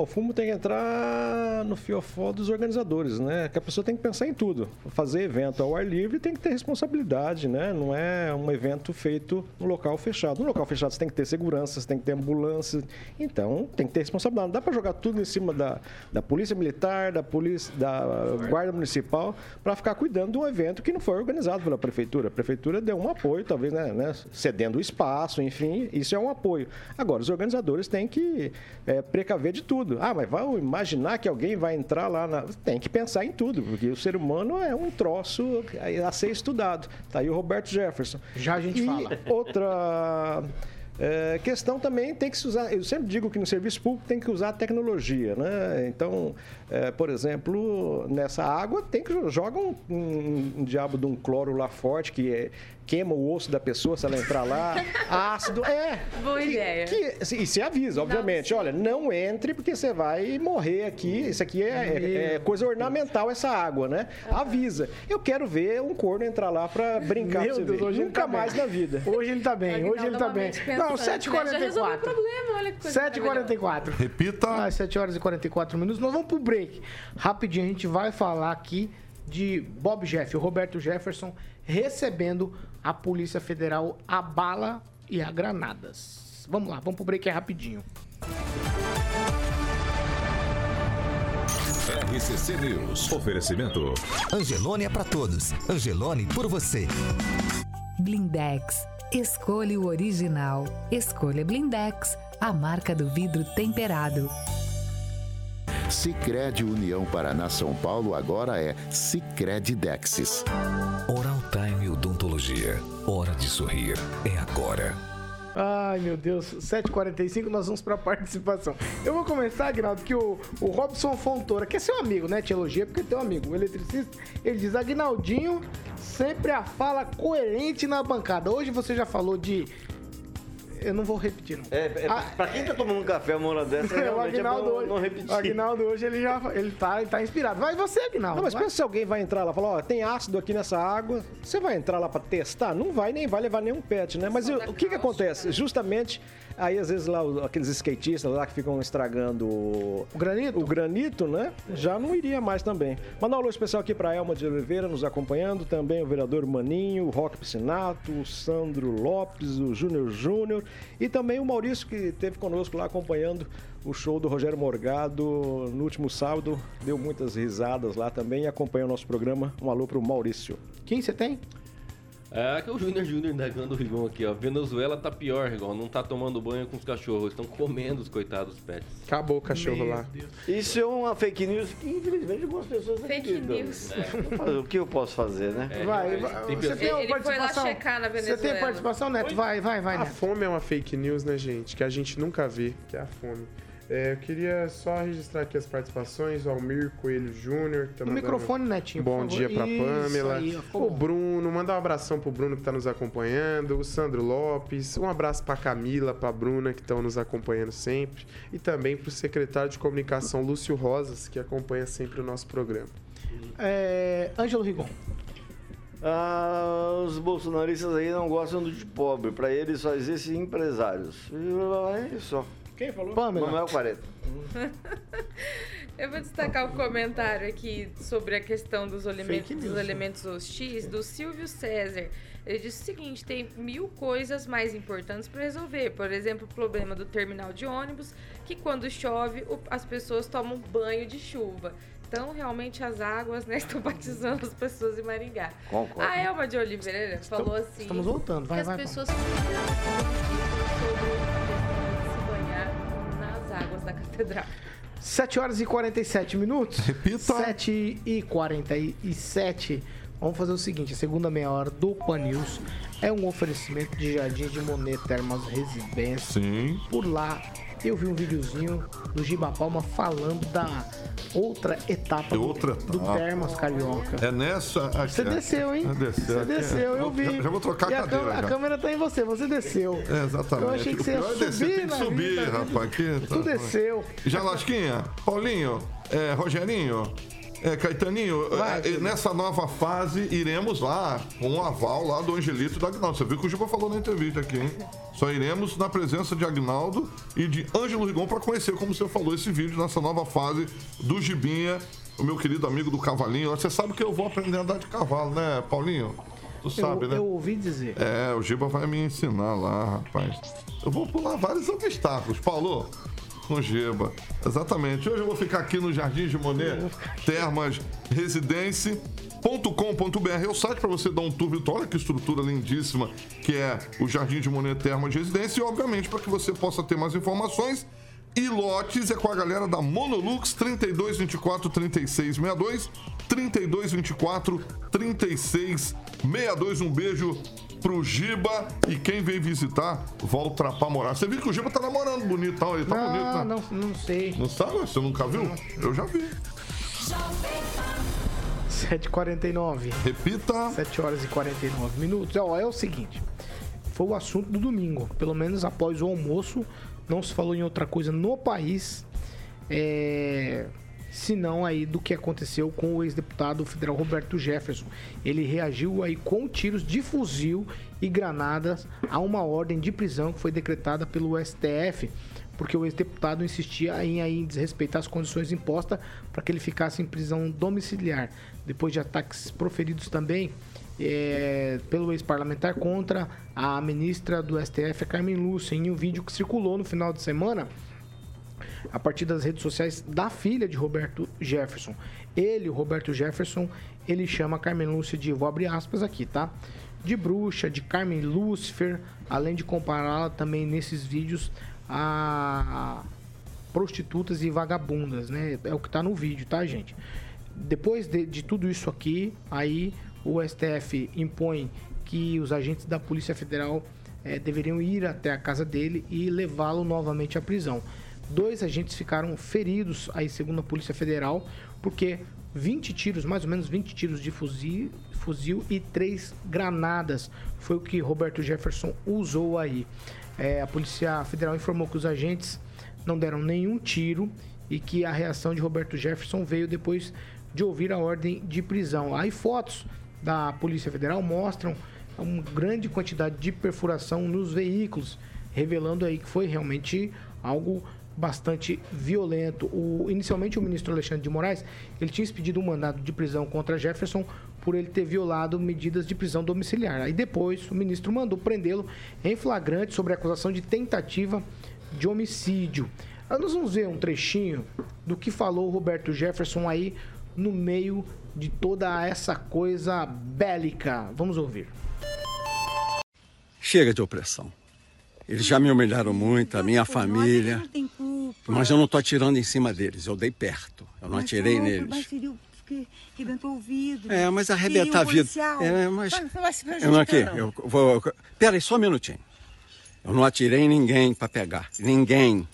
O fumo tem que entrar no fiofó dos organizadores, né? Que a pessoa tem que pensar em tudo. Fazer evento ao ar livre tem que ter responsabilidade, né? Não é um evento feito no local fechado. No local fechado você tem que ter segurança, você tem que ter ambulância. Então, tem que ter responsabilidade. Não dá para jogar tudo em cima da, da polícia militar, da polícia, da guarda municipal, para ficar cuidando de um evento que não foi organizado pela prefeitura. A prefeitura deu um apoio, talvez, né, né, cedendo o espaço, enfim, isso é um apoio. Agora, os organizadores têm que é, precaver de tudo. Ah, mas vai imaginar que alguém vai entrar lá na. Tem que pensar em tudo, porque o ser humano é um troço a ser estudado. Tá aí o Roberto Jefferson. Já a gente e fala. Outra. é, questão também tem que se usar. Eu sempre digo que no serviço público tem que usar a tecnologia, né? Então, é, por exemplo, nessa água tem que jo- joga um, um- um diabo de um cloro lá forte que é- queima o osso da pessoa se ela entrar lá. Ácido, é. Boa Que- ideia. que- e se avisa, obviamente. Olha, não entre porque você vai morrer aqui. Isso aqui é, é- é coisa ornamental, essa água, né? Avisa. Eu quero ver um corno entrar lá pra brincar Meu você Deus, hoje Nunca tá mais bem. na vida. Hoje ele tá bem, hoje ele tá bem. Não, Não, 7h44. Já resolveu o 7h44. problema, olha que coisa 7h44. Repita. Às 7 horas e 44 minutos. Nós vamos pro break. Rapidinho, a gente vai falar aqui de Bob Jeff, o Roberto Jefferson, recebendo a Polícia Federal a bala e a granadas. Vamos lá, vamos pro break é rapidinho. RCC News. Oferecimento. Angelone é pra todos. Angelone por você. Blindex. Escolha o original. Escolha Blindex, a marca do vidro temperado. Sicredi União Paraná São Paulo agora é Sicredi Dexis. Oral Time Odontologia. Hora de sorrir. É agora. Ai, meu Deus, 7h45, nós vamos pra participação. Eu vou começar, Agnaldo, que o, o Robson Fontoura, que é seu amigo, né? Te elogia porque é teu amigo, o eletricista, ele diz, Agnaldinho, sempre a fala coerente na bancada. Hoje você já falou de... Eu não vou repetir, não. É, é, Ah, pra quem tá tomando um café uma hora dessa, o realmente é Agnaldo bom hoje, não repetir. o Agnaldo hoje ele já ele tá, ele tá inspirado. Vai você, Agnaldo. Não, mas vai. pensa se alguém vai entrar lá e falar, ó, tem ácido aqui nessa água, você vai entrar lá pra testar? Não vai, nem vai levar nenhum pet, né? Mas eu- o que que acontece? Justamente, aí às vezes lá o- aqueles skatistas lá que ficam estragando o O granito? o granito, né? Já não iria mais também. Mandar um alô especial aqui pra Elma de Oliveira nos acompanhando, também o vereador Maninho, o Roque Piscinato, o Sandro Lopes, o Júnior Júnior e também o Maurício que esteve conosco lá acompanhando o show do Rogério Morgado no último sábado, deu muitas risadas lá também e acompanha o nosso programa. Um alô pro Maurício. Quem você tem? É que o Júnior Júnior negando o Rigon aqui, ó. Venezuela tá pior, Rigon. Não tá tomando banho com os cachorros. Estão comendo os coitados pets. Acabou o cachorro lá. Isso é uma fake news que, infelizmente, algumas pessoas Fake acreditam. news. É, O que eu posso fazer, né? É, Vai, vai, tem você tem Ele foi lá participação? checar na Você tem Venezuela. participação, Neto? Vai, vai, vai, A Neto. fome é uma fake news, né, gente? Que a gente nunca vê, que é a fome. É, eu queria só registrar aqui as participações. O Almir Coelho Júnior. tá No microfone, Netinho, por Bom favor. dia pra Isso Pamela. aí, o bom. Bruno, mandar um abração pro Bruno que tá nos acompanhando. O Sandro Lopes. Um abraço pra Camila, pra Bruna que estão nos acompanhando sempre. E também pro secretário de comunicação Lúcio Rosas, que acompanha sempre o nosso programa. É, Ângelo Rigon. Ah, os bolsonaristas aí não gostam de pobre. Pra eles só existem empresários. E É só. Quem falou? Pamela. Manuel 40. Eu vou destacar o comentário aqui sobre a questão dos elementos, dos né? elementos hostis do Silvio César. Ele disse o seguinte: tem mil coisas mais importantes para resolver. Por exemplo, o problema do terminal de ônibus, que quando chove o- as pessoas tomam banho de chuva. Então, realmente, as águas né, estão batizando as pessoas em Maringá. Concordo. A Elma de Oliveira falou assim: Estamos voltando, vai, que vai. as pessoas precisam águas da catedral. 7 horas e 47 minutos. Repita. 7 e 47. Vamos fazer o seguinte, a segunda meia hora do Pan News é um oferecimento de Jardim de Monet Termas Residência. Sim. Por lá, eu vi um videozinho do Giba Palma falando da outra etapa, do- outra do. Termas Carioca. É nessa. Você é. desceu, hein? É, desceu, Você aqui, desceu, é. eu vi. Já, já vou trocar a a, cadeira. câmera- a câmera tá em você, você desceu. É, exatamente. Eu achei que você ia é descer, subir tem que subir, vida, né? rapaz. Aqui, Tu desceu. Já Lasquinha, Paulinho, é, Rogerinho, é, Caetaninho, Vai, é, nessa nova fase iremos lá com o aval lá do Angelito e do Agnaldo. Você viu que o Giba falou na entrevista aqui, hein? Só iremos na presença de Agnaldo e de Ângelo Rigon para conhecer, como você falou, esse vídeo nessa nova fase do Gibinha, o meu querido amigo do Cavalinho. Você sabe que eu vou aprender a andar de cavalo, né, Paulinho? Tu sabe, eu, né? eu ouvi dizer. É, o Giba vai me ensinar lá, rapaz. Eu vou pular vários obstáculos, Paulo. Com o Giba. Exatamente. Hoje eu vou ficar aqui no Jardim de Monet, Termas Residência.com.br é o site para você dar um tour virtual. Olha que estrutura lindíssima que é o Jardim de Monet Termas Residência. E, obviamente, para que você possa ter mais informações, e lotes é com a galera da Monolux 3224 3662 3224 3662. Um beijo pro Giba e quem vem visitar, volta pra morar. Você viu que o Giba tá namorando bonitão, ele tá não, bonito, né? não, não sei. Não sabe? Você nunca viu? Eu já vi. 7h49. Repita. 7 horas e 49 minutos. Ó, é o seguinte. Foi o assunto do domingo. Pelo menos após o almoço, não se falou em outra coisa no país. É... Senão aí do que aconteceu com o ex-deputado federal Roberto Jefferson. Ele reagiu aí com tiros de fuzil e granadas a uma ordem de prisão que foi decretada pelo STF porque o ex-deputado insistia em, aí, desrespeitar as condições impostas para que ele ficasse em prisão domiciliar. Depois de ataques proferidos também é, pelo ex-parlamentar contra a ministra do STF, Carmen Lúcia, em um vídeo que circulou no final de semana a partir das redes sociais da filha de Roberto Jefferson. Ele, o Roberto Jefferson, ele chama Carmen Lúcia de, vou abrir aspas aqui, tá? De bruxa, de Carmen Lúcifer, além de compará-la também nesses vídeos a prostitutas e vagabundas, né? É o que tá no vídeo, tá, gente? Depois de, de tudo isso aqui, aí o STF impõe que os agentes da Polícia Federal eh, deveriam ir até a casa dele e levá-lo novamente à prisão. Dois agentes ficaram feridos, aí segundo a Polícia Federal, porque 20 tiros, mais ou menos 20 tiros de fuzil, fuzil e três granadas foi o que Roberto Jefferson usou aí. É, a Polícia Federal informou que os agentes não deram nenhum tiro e que a reação de Roberto Jefferson veio depois de ouvir a ordem de prisão. Aí fotos da Polícia Federal mostram uma grande quantidade de perfuração nos veículos, revelando aí que foi realmente algo bastante violento. O, inicialmente o ministro Alexandre de Moraes, ele tinha expedido um mandado de prisão contra Jefferson por ele ter violado medidas de prisão domiciliar. Aí depois o ministro mandou prendê-lo em flagrante sobre a acusação de tentativa de homicídio. Aí nós vamos ver um trechinho do que falou o Roberto Jefferson aí no meio de toda essa coisa bélica. Vamos ouvir. Chega de opressão. Eles já me humilharam muito, a minha família. Mas eu não estou atirando em cima deles, eu dei perto. Eu não atirei neles. Porque arrebentou o ouvido. É, mas arrebentar a Feriu o vida. policial. É, mas. Eu não aqui, eu vou. Pera aí, só um minutinho. Eu não atirei em ninguém para pegar. Ninguém.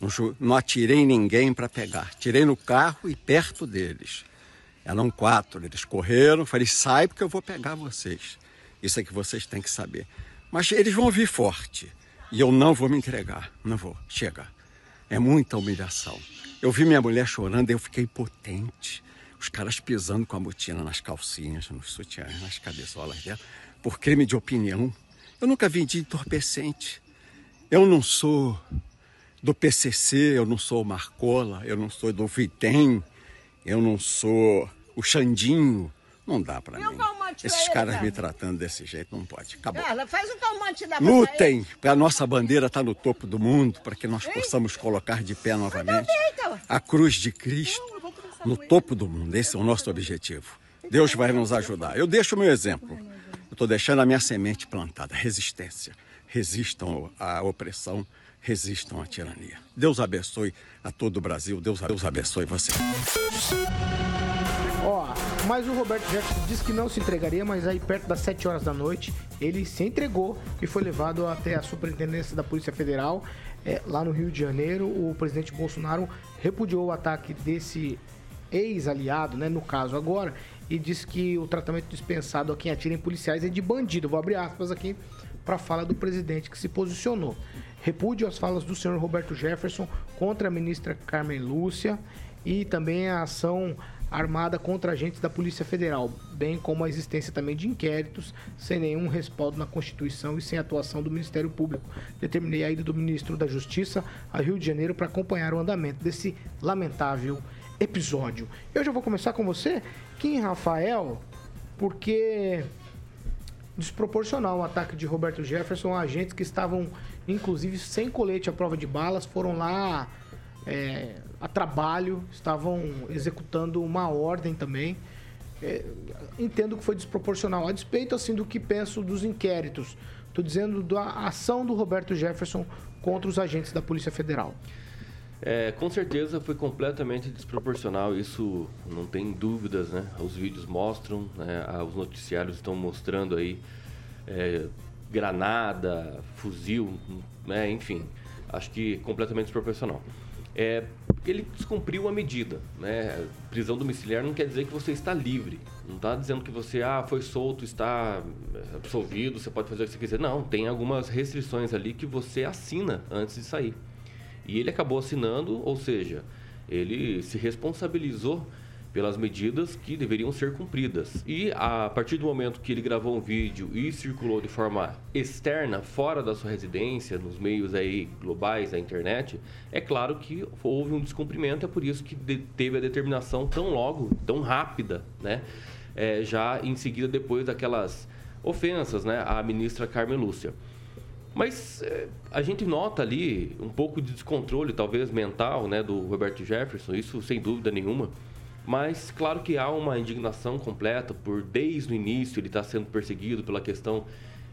Não, não atirei em ninguém para pegar. Tirei no carro e perto deles. Eram quatro. Eles correram. Falei, sai porque eu vou pegar vocês. Isso é que vocês têm que saber. Mas eles vão vir forte. E eu não vou me entregar. Não vou. Chega. É muita humilhação. Eu vi minha mulher chorando e eu fiquei potente. Os caras pisando com a botina nas calcinhas, nos sutiãs, nas cabeçolas dela, por crime de opinião. Eu nunca vendi entorpecente. Eu não sou do PCC, eu não sou o Marcola, eu não sou do Vitem, eu não sou o Xandinho. Não dá pra mim. Esses ele, caras cara. me tratando desse jeito não pode. Acabou. Carla, faz um calmante da Lutem, para a nossa bandeira estar no topo do mundo, para que nós possamos colocar de pé novamente então. a cruz de Cristo no topo do mundo. Esse é o nosso objetivo. Deus vai nos ajudar. Eu deixo o meu exemplo. Eu estou deixando a minha semente plantada. Resistência. Resistam à opressão, resistam à tirania. Deus abençoe a todo o Brasil. Deus, Deus abençoe você. Mas o Roberto Jefferson disse que não se entregaria, mas aí perto das 7 horas da noite ele se entregou e foi levado até a superintendência da Polícia Federal, é, lá no Rio de Janeiro. O presidente Bolsonaro repudiou o ataque desse ex-aliado, né, no caso agora, e disse que o tratamento dispensado a quem atira em policiais é de bandido. Vou abrir aspas aqui para a fala do presidente que se posicionou. Repúdio as falas do senhor Roberto Jefferson contra a ministra Carmen Lúcia e também a ação armada contra agentes da Polícia Federal, bem como a existência também de inquéritos sem nenhum respaldo na Constituição e sem atuação do Ministério Público. Determinei a ida do ministro da Justiça a Rio de Janeiro para acompanhar o andamento desse lamentável episódio. Eu já vou começar com você, Kim Rafael, porque desproporcional o ataque de Roberto Jefferson a agentes que estavam, inclusive, sem colete à prova de balas, foram lá é, a trabalho, estavam executando uma ordem também. É, entendo que foi desproporcional, a despeito assim do que penso dos inquéritos. Estou dizendo da ação do Roberto Jefferson contra os agentes da Polícia Federal. É, com certeza foi completamente desproporcional, isso não tem dúvidas, né? Os vídeos mostram, né? os noticiários estão mostrando aí é, granada, fuzil, né? enfim, acho que completamente desproporcional. É, ele descumpriu a medida, né? Prisão domiciliar não quer dizer que você está livre, não está dizendo que você ah, foi solto, está absolvido, você pode fazer o que você quiser. Não, tem algumas restrições ali que você assina antes de sair. E ele acabou assinando, ou seja, ele se responsabilizou pelas medidas que deveriam ser cumpridas. E a partir do momento que ele gravou um vídeo e circulou de forma externa, fora da sua residência, nos meios aí globais da internet, é claro que houve um descumprimento, é por isso que teve a determinação tão logo, tão rápida, né? É, já em seguida depois daquelas ofensas, né, à ministra Carmen Lúcia. Mas é, a gente nota ali um pouco de descontrole, talvez mental, né, do Roberto Jefferson, isso sem dúvida nenhuma. Mas claro que há uma indignação completa por desde o início ele está sendo perseguido pela questão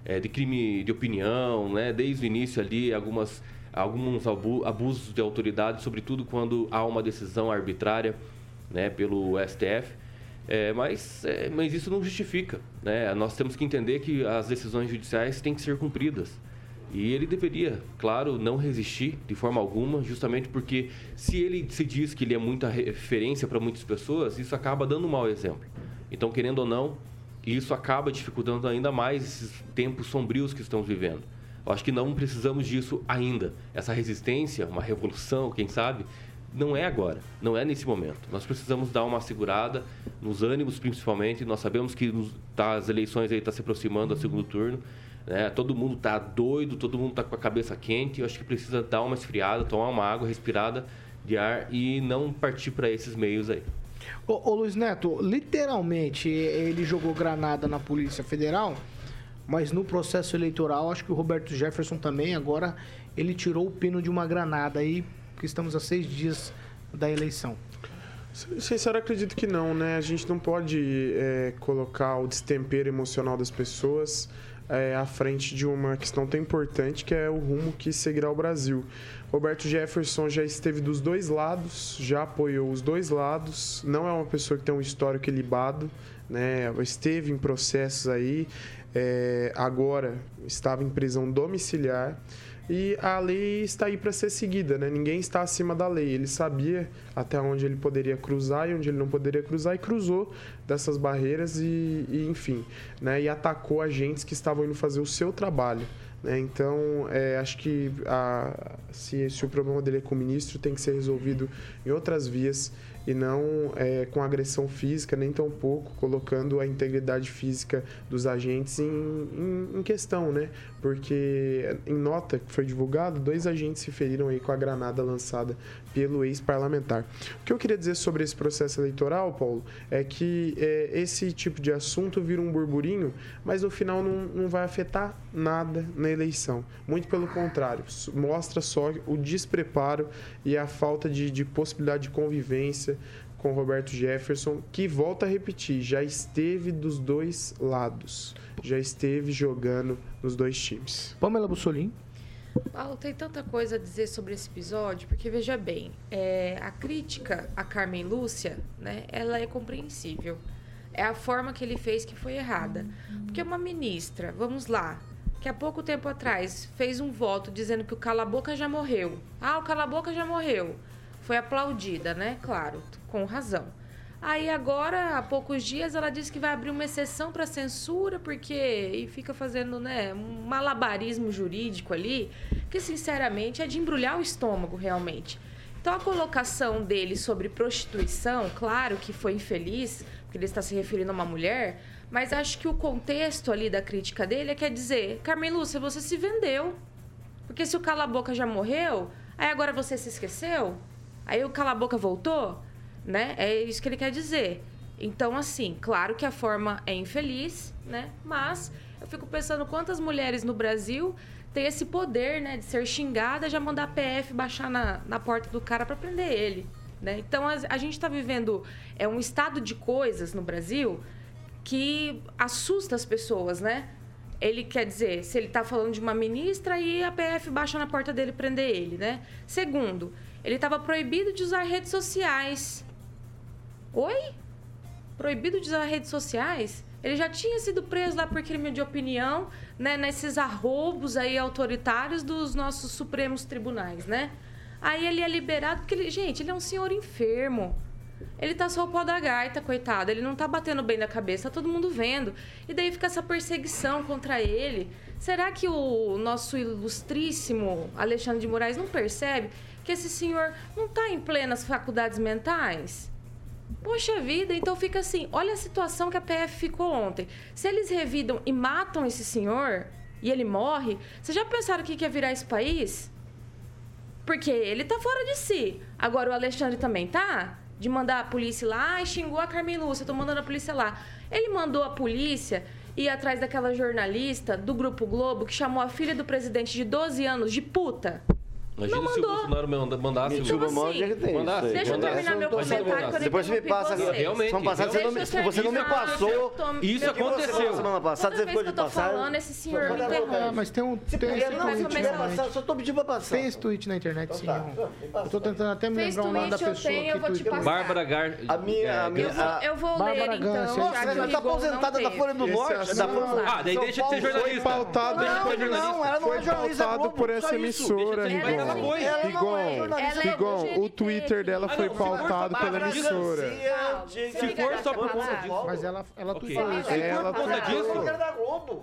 é, de crime de opinião, né? Desde o início ali algumas alguns abusos de autoridade, sobretudo quando há uma decisão arbitrária, né, pelo STF. É, mas, é, mas isso não justifica, né? Nós temos que entender que as decisões judiciais têm que ser cumpridas. E ele deveria, claro, não resistir de forma alguma, justamente porque se ele se diz que ele é muita referência para muitas pessoas, isso acaba dando um mau exemplo. Então, querendo ou não, isso acaba dificultando ainda mais esses tempos sombrios que estamos vivendo. Eu acho que não precisamos disso ainda. Essa resistência, uma revolução, quem sabe, não é agora, não é nesse momento. Nós precisamos dar uma segurada nos ânimos, principalmente. Nós sabemos que tá, as eleições aí estão tá se aproximando do segundo turno. Né? Todo mundo tá doido, todo mundo tá com a cabeça quente. Eu acho que precisa dar uma esfriada, tomar uma água respirada de ar e não partir para esses meios aí. Ô, ô, Luiz Neto, literalmente ele jogou granada na Polícia Federal, mas no processo eleitoral, acho que o Roberto Jefferson também, agora ele tirou o pino de uma granada aí, que estamos a seis dias da eleição. Sincero, acredito que não, né? A gente não pode é, colocar o destempero emocional das pessoas é, à frente de uma questão tão importante que é o rumo que seguirá o Brasil. Roberto Jefferson já esteve dos dois lados, já apoiou os dois lados, não é uma pessoa que tem um histórico ilibado, né? esteve em processos aí, é, agora estava em prisão domiciliar e a lei está aí para ser seguida, né? Ninguém está acima da lei. Ele sabia até onde ele poderia cruzar e onde ele não poderia cruzar e cruzou dessas barreiras e, e enfim, né? E atacou agentes que estavam indo fazer o seu trabalho. Né? Então, é, acho que a, se, se o problema dele é com o ministro, tem que ser resolvido em outras vias e não é, com agressão física, nem tão pouco colocando a integridade física dos agentes em, em, em, questão, né? Porque em nota que foi divulgada, dois agentes se feriram aí com a granada lançada pelo ex-parlamentar. O que eu queria dizer sobre esse processo eleitoral, Paulo, é que é, esse tipo de assunto vira um burburinho, mas no final não, não vai afetar nada na eleição. Muito pelo contrário, mostra só o despreparo e a falta de, de possibilidade de convivência com Roberto Jefferson, que volta a repetir, já esteve dos dois lados, já esteve jogando nos dois times. Pamela Bussolini. Paulo, tem tanta coisa a dizer sobre esse episódio, porque veja bem, é, a crítica a Carmen Lúcia, né, ela é compreensível. É a forma que ele fez que foi errada. Porque uma ministra, vamos lá, que há pouco tempo atrás fez um voto dizendo que o cala-boca já morreu. Ah, o cala-boca já morreu. Foi aplaudida, né? Claro, com razão. Aí agora, há poucos dias, ela disse que vai abrir uma exceção para censura, porque. E fica fazendo, né, um malabarismo jurídico ali, que sinceramente é de embrulhar o estômago, realmente. Então a colocação dele sobre prostituição, claro que foi infeliz, porque ele está se referindo a uma mulher, mas acho que o contexto ali da crítica dele é quer dizer, Carmen Lúcia, você se vendeu. Porque se o cala-boca já morreu, aí agora você se esqueceu? Aí o cala-boca voltou? Né? É isso que ele quer dizer. Então, assim, claro que a forma é infeliz, né? Mas eu fico pensando quantas mulheres no Brasil têm esse poder, né? De ser xingada, já mandar a PF baixar na, na porta do cara para prender ele. Né? Então, a, a gente está vivendo é um estado de coisas no Brasil que assusta as pessoas, né? Ele quer dizer, se ele está falando de uma ministra e a PF baixa na porta dele prender ele, né? Segundo, ele estava proibido de usar redes sociais. Oi? Proibido de usar redes sociais? Ele já tinha sido preso lá por crime de opinião, né? Nesses arrobos aí autoritários dos nossos supremos tribunais, né? Aí ele é liberado porque ele, gente, ele é um senhor enfermo. Ele tá só o pó da gaita, coitado. Ele não tá batendo bem na cabeça, tá todo mundo vendo. E daí fica essa perseguição contra ele. Será que o nosso ilustríssimo Alexandre de Moraes não percebe que esse senhor não tá em plenas faculdades mentais? Poxa vida, então fica assim, olha a situação que a PF ficou ontem. Se eles revidam e matam esse senhor e ele morre, vocês já pensaram o que ia virar esse país? Porque ele tá fora de si. Agora o Alexandre também tá? De mandar a polícia lá e xingou a Carmen Lúcia, tô mandando a polícia lá. Ele mandou a polícia ir atrás daquela jornalista do Grupo Globo que chamou a filha do presidente de 12 anos de puta. Imagina Não se o. Bolsonaro manda- mandasse. Então, o- assim, mandasse, deixa eu mandasse. terminar meu comentário quando Depois você me passa. Realmente, passada você não, me- você não passou. Isso aconteceu. Semana passada você vez ficou que de eu tô passar. falando, esse senhor me interrompe. Mas tem um, tem esse tweet na internet. só tô pedindo pra passar. Tem esse tweet na internet, sim. Eu tô tentando até me lembrar o nome da pessoa eu vou te passar. Bárbara Gar... A minha- a minha- Eu vou, ler, então, ela tá Rigon não aposentada da. Folha do Norte. Ah, daí São deixa de ser foi jornalista. pautado Não, foi não, jornalista. ela não Foi é jornalista pautado Globo, por essa isso. emissora, Mas ela Rigon. foi. Ela não é Rigon, jornalista. Ela é Rigon, o Twitter dela Ah, foi não, pautado pela emissora. Se for só por conta disso. Mas ela, ela Ok. tweetou isso. Ela Por conta disso? Ela.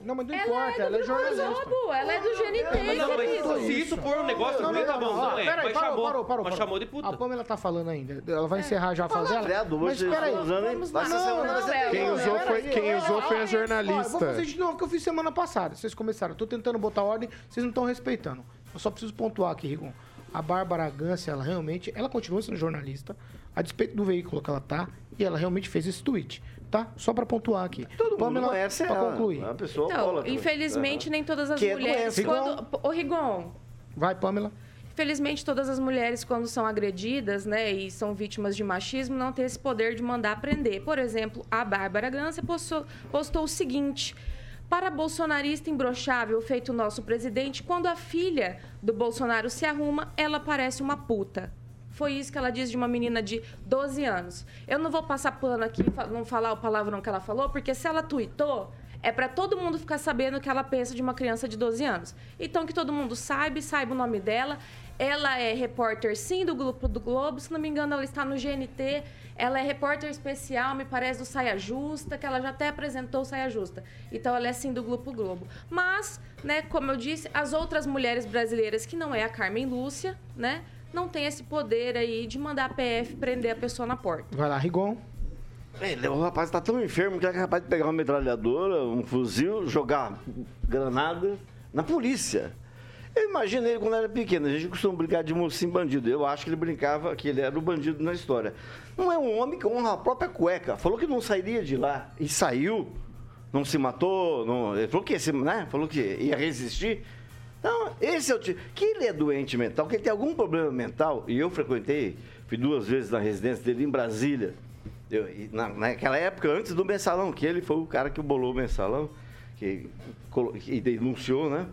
Não, mas não Ela importa, é ela é jornalista. Ela é do GNT, se isso for um negócio, não, tá não, bom, não, é. peraí, Mas parou, chamou, parou, parou, mas chamou de puta. A Pamela tá falando ainda. Ela vai encerrar já a fala dela. Mas peraí. é, Quem usou é, foi, é, quem é, usou foi a eu vou jornalista. fazer de novo o que eu fiz semana passada. Vocês começaram. Eu tô tentando botar ordem, vocês não estão respeitando. Eu só preciso pontuar aqui, Rigon. A Bárbara Gância, ela realmente, ela continua sendo jornalista, a despeito do veículo que ela tá, e ela realmente fez esse tweet, tá? Só pra pontuar aqui. Todo mundo Pamela, conhece pra ela. concluir. É uma pessoa Então, alcoólatra. infelizmente, nem todas as Que é mulheres. doença. Quando... Ô, Rigon, Vai, Pamela. Infelizmente, todas as mulheres, quando são agredidas, né, e são vítimas de machismo, não têm esse poder de mandar prender. Por exemplo, a Bárbara Gância postou, postou o seguinte. Para bolsonarista imbrochável feito nosso presidente, quando a filha do Bolsonaro se arruma, ela parece uma puta. Foi isso que ela disse de uma menina de 12 anos. Eu não vou passar pano aqui, não falar o palavrão que ela falou, porque se ela tuitou, é para todo mundo ficar sabendo o que ela pensa de uma criança de 12 anos. Então, que todo mundo saiba, saiba o nome dela. Ela é repórter, sim, do Grupo do Globo. Se não me engano, ela está no GNT. Ela é repórter especial, me parece, do Saia Justa, que ela já até apresentou o Saia Justa. Então, ela é, sim, do Grupo Globo. Mas, né, como eu disse, as outras mulheres brasileiras, que não é a Carmen Lúcia, né, não tem esse poder aí de mandar a PF prender a pessoa na porta. Vai lá, Rigon. Ele, o rapaz tá tão enfermo que é capaz de pegar uma metralhadora, um fuzil, jogar granada na polícia. Eu imagino ele quando era pequeno. A gente costuma brincar de mocinho bandido. Eu acho que ele brincava que ele era o bandido na história. Não é um homem que honra a própria cueca. Falou que não sairia de lá e saiu. Não se matou. Não, ele falou que, né? falou que ia resistir. Então, esse é o tipo. Que ele é doente mental, que ele tem algum problema mental. E eu frequentei, fui duas vezes na residência dele em Brasília. Eu- na- naquela época, antes do mensalão, que ele foi o cara que bolou o mensalão, que, que denunciou, né?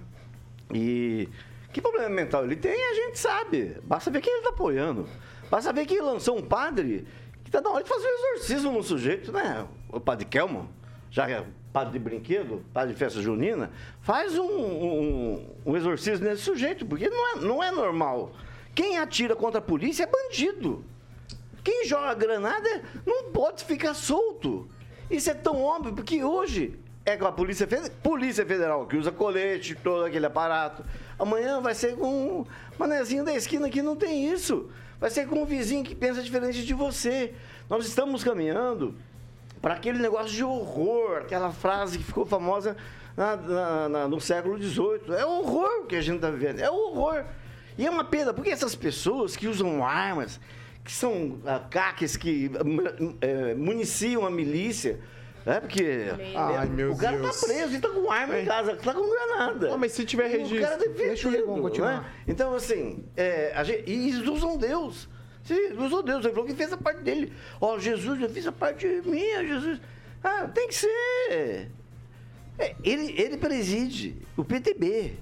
E que problema mental ele tem, a gente sabe. Basta ver quem ele está apoiando. Basta ver que lançou um padre que está na hora de fazer um exorcismo no sujeito, né? o padre Kelman, já é padre de brinquedo, padre de festa junina, faz um, um, um exorcismo nesse sujeito, porque não é, não é normal. Quem atira contra a polícia é bandido. Quem joga granada não pode ficar solto. Isso é tão óbvio, porque hoje é com a Polícia Federal, Polícia Federal que usa colete, todo aquele aparato. Amanhã vai ser com um manezinho da esquina que não tem isso. Vai ser com um vizinho que pensa diferente de você. Nós estamos caminhando para aquele negócio de horror, aquela frase que ficou famosa na- na- na- no século XVIII. É o horror que a gente está vivendo, é o horror. E é uma pena, porque essas pessoas que usam armas, que são ah, caques que eh, municiam a milícia, é porque Ai, meu o cara Deus. tá preso e tá com arma em casa, tá com granada. Ah, mas se tiver E O registro- cara defendido, Deixa o Rigon continuar. né? Então, assim, é, a gente, e eles usam Deus. Eles usam Deus. Ele falou que fez a parte dele. Ó, Jesus, eu fiz a parte minha, Jesus. Ah, tem que ser. É, ele, ele preside o PTB.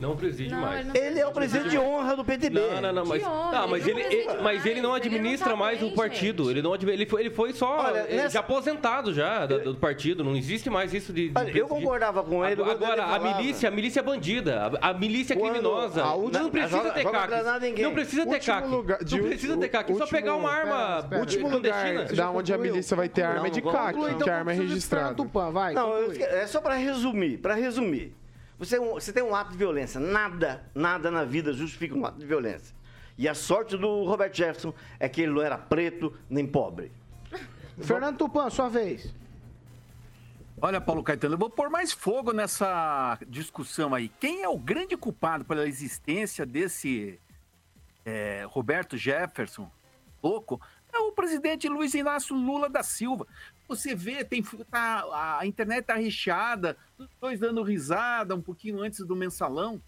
Não preside Não, mais. ele não Ele é o presidente de honra do PTB. Não, não, não, mas, De honra, tá, mas ele ele, não mas ele não mais, ele não administra tá mais bem, o partido. gente. Ele não ele foi, ele foi só Olha, eh, nessa- já aposentado já do, do partido. Não existe mais isso de. de Olha, eu concordava com ele. Agora, a milícia, a milícia é bandida, a, a milícia é Quando criminosa. a não, última- precisa joga- ter quem? Não precisa ter Último CAC. lugar- de não precisa ter CAC. Só último- pegar uma arma. Último clandestina. lugar da onde a milícia vai ter arma é de Não, Conclui, que a arma é registrada. Não, é só para resumir, para resumir. Você, é você tem um ato de violência. Nada, nada na vida justifica um ato de violência. E a sorte do Robert Jefferson é que ele não era preto nem pobre. Fernando Tupan, sua vez. Olha, Paulo Caetano, eu vou pôr mais fogo nessa discussão aí. Quem é o grande culpado pela existência desse é, Roberto Jefferson, louco, é o presidente Luiz Inácio Lula da Silva. Você vê, tem, tá, a internet tá recheada, dois dando risada um pouquinho antes do mensalão.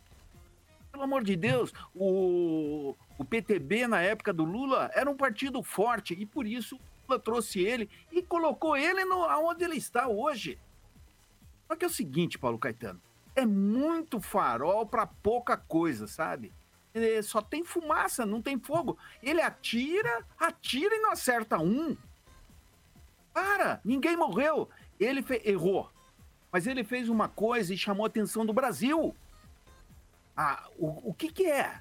Pelo amor de Deus, o, o PTB na época do Lula era um partido forte e por isso Lula trouxe ele e colocou ele no, aonde ele está hoje. Só que é o seguinte, Paulo Caetano, é muito farol para pouca coisa, sabe? É, só tem fumaça, não tem fogo. Ele atira, atira e não acerta um. Para, ninguém morreu. Ele errou. Mas ele fez uma coisa e chamou a atenção do Brasil. Ah, o, o que que é?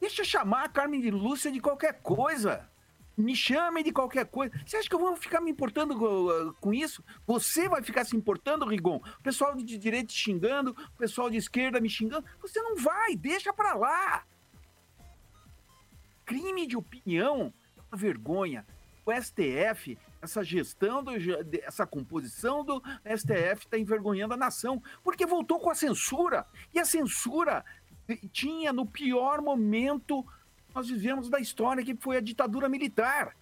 Deixa eu chamar a Carmen de Lúcia de qualquer coisa. Me chamem de qualquer coisa. Você acha que eu vou ficar me importando com isso? Você vai ficar se importando, Rigon? O pessoal de direita xingando, o pessoal de esquerda me xingando. Você não vai, deixa pra lá. Crime de opinião é uma vergonha. O STF, essa gestão, do, essa composição do STF está envergonhando a nação, porque voltou com a censura. E a censura tinha no pior momento nós vivemos da história, que foi a ditadura militar.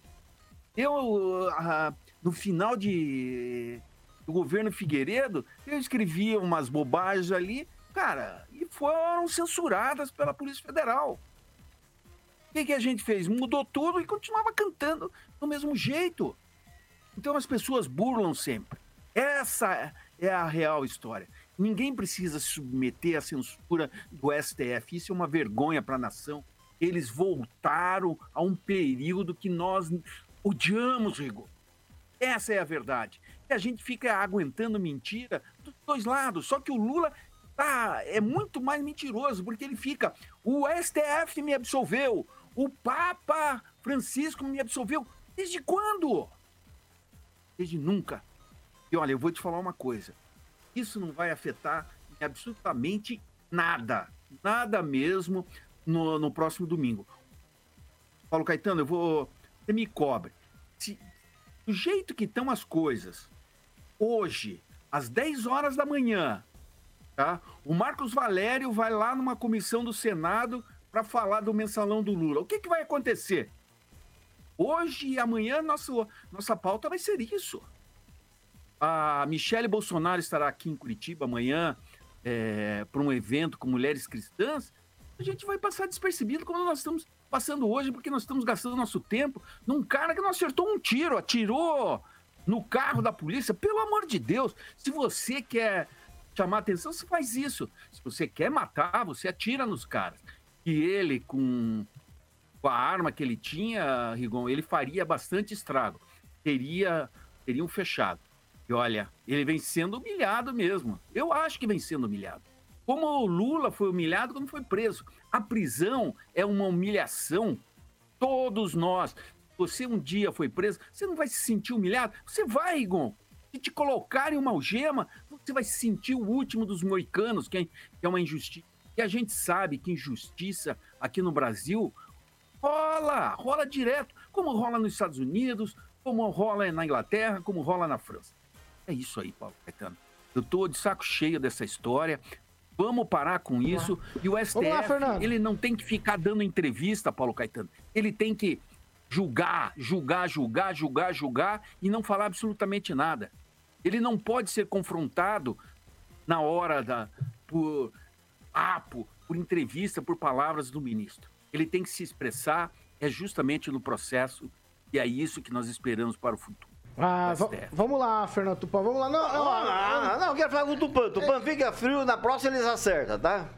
Eu, ah, no final de, do governo Figueiredo, eu escrevia umas bobagens ali, cara, e foram censuradas pela Polícia Federal. O que, que a gente fez? Mudou tudo e continuava cantando do mesmo jeito. Então as pessoas burlam sempre. Essa é a real história. Ninguém precisa se submeter à censura do STF. Isso é uma vergonha para a nação. Eles voltaram a um período que nós odiamos, Rigor. Essa é a verdade. E a gente fica aguentando mentira dos dois lados. Só que o Lula tá, é muito mais mentiroso, porque ele fica. O STF me absolveu. O Papa Francisco me absolveu. Desde quando? Desde nunca. E olha, eu vou te falar uma coisa. Isso não vai afetar em absolutamente nada. Nada mesmo no, no próximo domingo. Paulo Caetano, eu vou. Você me cobre. Se, do jeito que estão as coisas, hoje, às 10 horas da manhã, tá? O Marcos Valério vai lá numa comissão do Senado para falar do mensalão do Lula. O que, que vai acontecer? Hoje e amanhã, nosso, nossa pauta vai ser isso. A Michele Bolsonaro estará aqui em Curitiba amanhã é, para um evento com mulheres cristãs. A gente vai passar despercebido como nós estamos passando hoje, porque nós estamos gastando nosso tempo num cara que não acertou um tiro, atirou no carro da polícia. Pelo amor de Deus, se você quer chamar atenção, você faz isso. Se você quer matar, você atira nos caras. E ele, com, com a arma que ele tinha, Rigon, ele faria bastante estrago. Teria teriam fechado. E olha, ele vem sendo humilhado mesmo. Eu acho que vem sendo humilhado. Como o Lula foi humilhado quando foi preso. A prisão é uma humilhação. Todos nós. Você um dia foi preso, você não vai se sentir humilhado? Você vai, Igor. Se te colocarem uma algema, você vai se sentir o último dos moicanos, que é, é uma injustiça. E a gente sabe que injustiça aqui no Brasil rola, rola direto, como rola nos Estados Unidos, como rola na Inglaterra, como rola na França. É isso aí, Paulo Caetano. Eu tô de saco cheio dessa história. Vamos parar com isso. E o STF, lá, ele não tem que ficar dando entrevista, Paulo Caetano. Ele tem que julgar, julgar, julgar, julgar, julgar e não falar absolutamente nada. Ele não pode ser confrontado na hora da por apo, por entrevista, por palavras do ministro. Ele tem que se expressar é justamente no processo e é isso que nós esperamos para o futuro. Ah, va- vamos lá, Fernando Tupan, vamos lá. Não, Não, não, não, eu quero falar com o Tupan. Tupan fica frio, na próxima eles acertam, tá?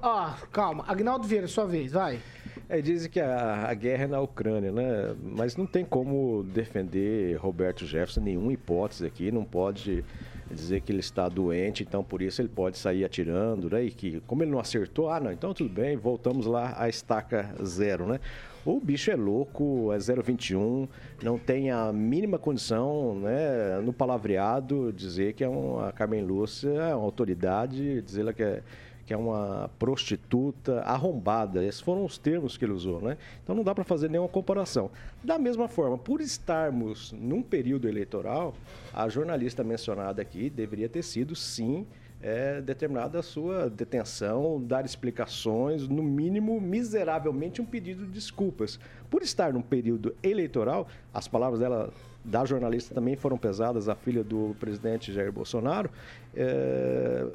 Ó, calma. Agnaldo Vieira, sua vez, vai. É, dizem que a, a guerra é na Ucrânia, né? Mas não tem como defender Roberto Jefferson, nenhuma hipótese aqui. Não pode dizer que ele está doente, então por isso ele pode sair atirando, né? E que, como ele não acertou, ah, não, então tudo bem, voltamos lá à estaca zero, né? O bicho é louco, é 021, não tem a mínima condição, né, no palavreado, dizer que é uma Carmen Lúcia, é uma autoridade, dizer que é que é uma prostituta arrombada. Esses foram os termos que ele usou, né? Então não dá para fazer nenhuma comparação. Da mesma forma, por estarmos num período eleitoral, a jornalista mencionada aqui deveria ter sido, sim, é, determinada a sua detenção, dar explicações, no mínimo, miseravelmente, um pedido de desculpas. Por estar num período eleitoral, as palavras dela, da jornalista, também foram pesadas, a filha do presidente Jair Bolsonaro, é,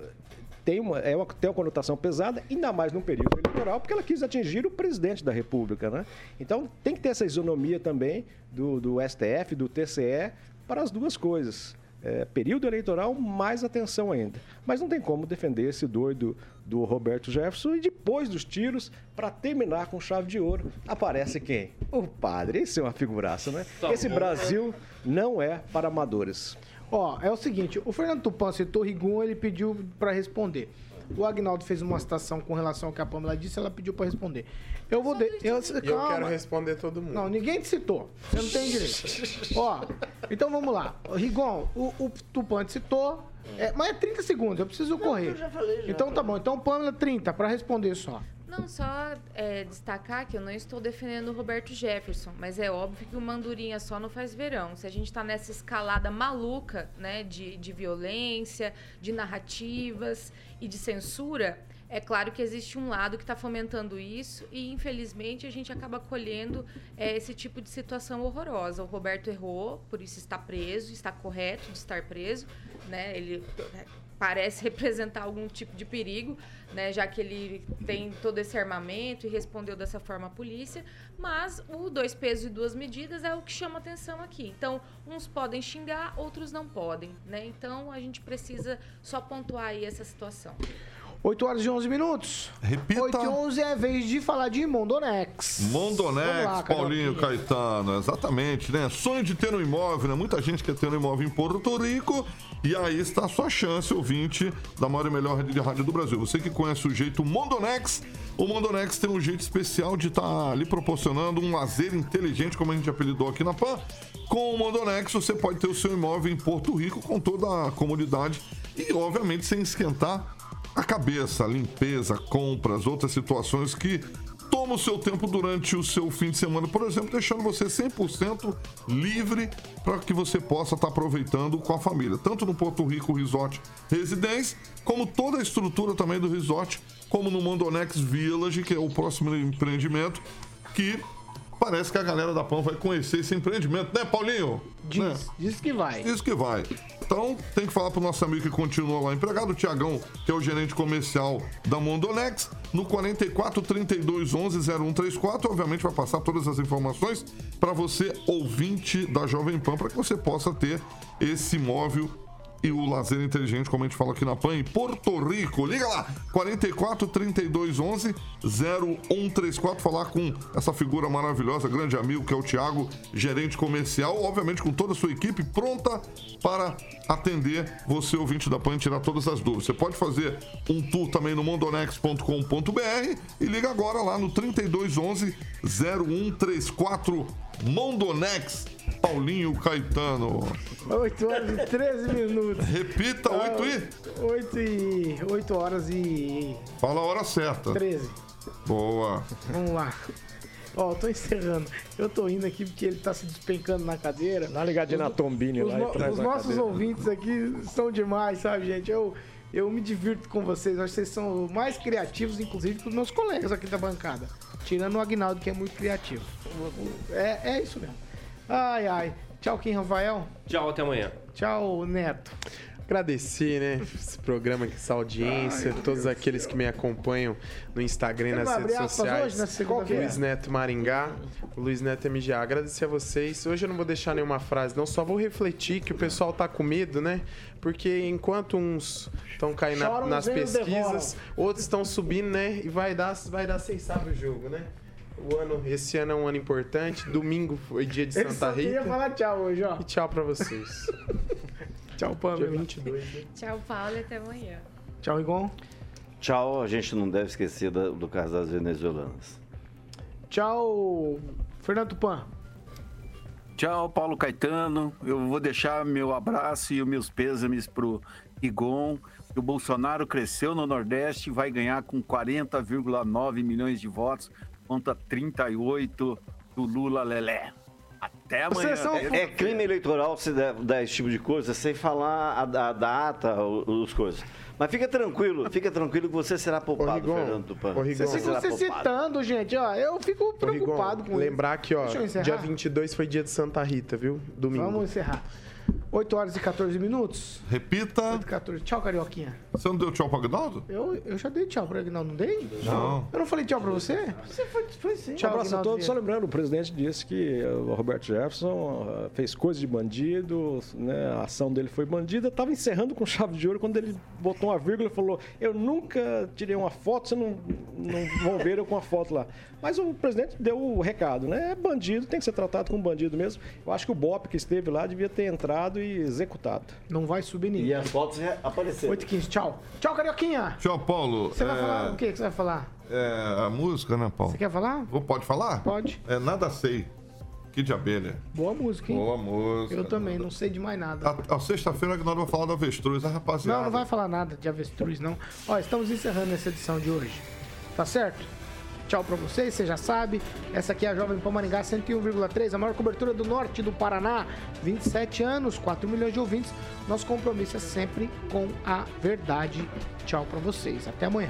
tem uma, é uma, tem uma conotação pesada, ainda mais num período eleitoral, porque ela quis atingir o presidente da República, né? Então tem que ter essa isonomia também do, do STF, do TCE, para as duas coisas. É, período eleitoral, mais atenção ainda. Mas não tem como defender esse doido do Roberto Jefferson e depois dos tiros, para terminar com chave de ouro, aparece quem? O padre. Esse é uma figuraça, né? Tá esse. Brasil não é para amadores. Ó, é o seguinte, o Fernando Tupan citou Rigon, ele pediu pra responder. O Agnaldo fez uma citação com relação ao que a Pamela disse, ela pediu pra responder. Eu vou... De... Eu, eu quero responder todo mundo. Não, ninguém te citou. Você não tem direito. Ó, então vamos lá. Rigon, o, o Tupan te citou, é, mas é 30 segundos, eu preciso correr. eu já falei, já. Então tá bom. Então, Pamela, 30, pra responder só. Não, só é, destacar que eu não estou defendendo o Roberto Jefferson, mas é óbvio que o Mandurinha só não faz verão. Se a gente está nessa escalada maluca, né, de, de violência, de narrativas e de censura, é claro que existe um lado que está fomentando isso e, infelizmente, a gente acaba colhendo é, esse tipo de situação horrorosa. O Roberto errou, por isso está preso, está correto de estar preso, né? Ele parece representar algum tipo de perigo, né, já que ele tem todo esse armamento e respondeu dessa forma à polícia, mas o dois pesos e duas medidas é o que chama atenção aqui. Então, uns podem xingar, outros não podem, né? Então, a gente precisa só pontuar aí essa situação. 8 horas e 11 minutos. Repita. 8 e 11 é vez de falar de Mondonex. Mondonex, lá, Paulinho. Caetano, exatamente, né? Sonho de ter um imóvel, né? Muita gente quer ter um imóvel em Porto Rico e aí está a sua chance, ouvinte da maior e melhor rede de rádio do Brasil. Você que conhece o jeito Mondonex, o Mondonex tem um jeito especial de estar lhe proporcionando um lazer inteligente, como a gente apelidou aqui na PAN. Com o Mondonex você pode ter o seu imóvel em Porto Rico com toda a comunidade e, obviamente, sem esquentar a cabeça, limpeza, compras, outras situações que tomam o seu tempo durante o seu fim de semana, por exemplo, deixando você 100% livre para que você possa estar aproveitando com a família, tanto no Porto Rico Resort Residência, como toda a estrutura também do resort, como no Mondonex Village, que é o próximo empreendimento que parece que a galera da PAN vai conhecer esse empreendimento, né, Paulinho? Diz, diz que vai. Diz que vai. Então, tem que falar pro nosso amigo que continua lá empregado, o Tiagão, que é o gerente comercial da Mondonex, no 44 32 11 0134. Obviamente, vai passar todas as informações para você, ouvinte da Jovem Pan, para que você possa ter esse imóvel e o lazer inteligente, como a gente fala aqui na PAN, em Porto Rico. Liga lá, 44 32 11 0134, falar com essa figura maravilhosa, grande amigo que é o Thiago, gerente comercial, obviamente com toda a sua equipe pronta para atender você, ouvinte da PAN, e tirar todas as dúvidas. Você pode fazer um tour também no mondonex.com.br e liga agora lá no 3211 0134 Mondonex. Paulinho Caetano. 8 horas e 13 minutos. Repita, 8 e? 8 e. 8 horas e. Fala a hora certa. 13. Boa. Vamos lá. Ó, tô encerrando. Eu tô indo aqui porque ele tá se despencando na cadeira. Dá uma ligadinha na Tombini Os, lá no- e traz os na nossos cadeira. ouvintes aqui são demais, sabe, gente? Eu, eu me divirto com vocês. Acho que vocês são mais criativos, inclusive, que os meus colegas aqui da bancada. Tirando o Agnaldo, que é muito criativo. É, é isso mesmo. Ai, ai. Tchau, Kim Rafael. Tchau, até amanhã. Tchau, Neto. Agradecer, né? Esse programa, essa audiência, todos aqueles que me acompanham no Instagram e nas redes sociais. hoje, nessa segunda-feira? Luiz Neto Maringá, o Luiz Neto MGA. Agradecer a vocês. Hoje eu não vou deixar nenhuma frase, não, só vou refletir que o pessoal tá com medo, né? Porque enquanto uns estão caindo na- nas pesquisas, outros estão subindo, né? E vai dar, vai dar, vocês sabem o jogo, né? O ano, esse ano é um ano importante. Domingo foi dia de Ele Santa Rita. falar tchau hoje, ó. E tchau pra vocês. tchau, Pamela. Dia 22, né? Tchau, Paulo, e até amanhã. Tchau, Igon. Tchau, a gente não deve esquecer da- do caso das venezuelanas. Tchau, Fernando Tupan. Tchau, Paulo Caetano. Eu vou deixar meu abraço e os meus pêsames pro Igon. O Bolsonaro cresceu no Nordeste e vai ganhar com 40,9 milhões de votos contra 38 do Lula Lelé. Até amanhã. É crime eleitoral você dar, esse tipo de coisa sem falar a, a data, os coisas. Mas fica tranquilo, fica tranquilo que você será poupado, Rigon, Fernando Tupan. ô, Rigon. Ficam será se poupado. citando, gente, ó. Eu fico Ô, Rigon, preocupado com Lembrar isso. que, ó, dia 22 foi dia de Santa Rita, viu? Domingo. Vamos encerrar. 8 horas e 14 minutos. Repita. 8 e 14. Tchau, Carioquinha. Você não deu tchau pro Agnaldo? Eu, eu já dei tchau pra Aguinaldo, não dei? Não. Eu não falei tchau pra você? Você foi, foi sim. Um abraço a todos. Só lembrando, o presidente disse que eh, o Roberto Jefferson eh, fez coisa de bandido, né, a ação dele foi bandida. Estava encerrando com chave de ouro quando ele botou uma vírgula e falou: Eu nunca tirei uma foto, vocês não, não vão ver eu com a foto lá. Mas o presidente deu o recado, né? É bandido, tem que ser tratado como bandido mesmo. Eu acho que o BOP que esteve lá devia ter entrado e executado. Não vai subir ninguém. E as fotos apareceram. 8 e 15. Tchau. Tchau, Carioquinha. Tchau, Paulo. Você vai É, falar o que que você vai falar? É a música, né, Paulo? Você quer falar? Vou- Pode falar? Pode. É Nada Sei. Que de abelha. Boa música, hein? Boa música. Eu também, não sei de mais nada. A, a sexta-feira que nós vamos falar da avestruz, a rapaziada. Não, não vai falar nada de avestruz, não. Ó, estamos encerrando essa edição de hoje. Tá certo? Tchau pra vocês, você já sabe. Essa aqui é a Jovem Pan Maringá 101,3, a maior cobertura do norte do Paraná. 27 anos, 4 milhões de ouvintes. Nosso compromisso é sempre com a verdade. Tchau pra vocês. Até amanhã.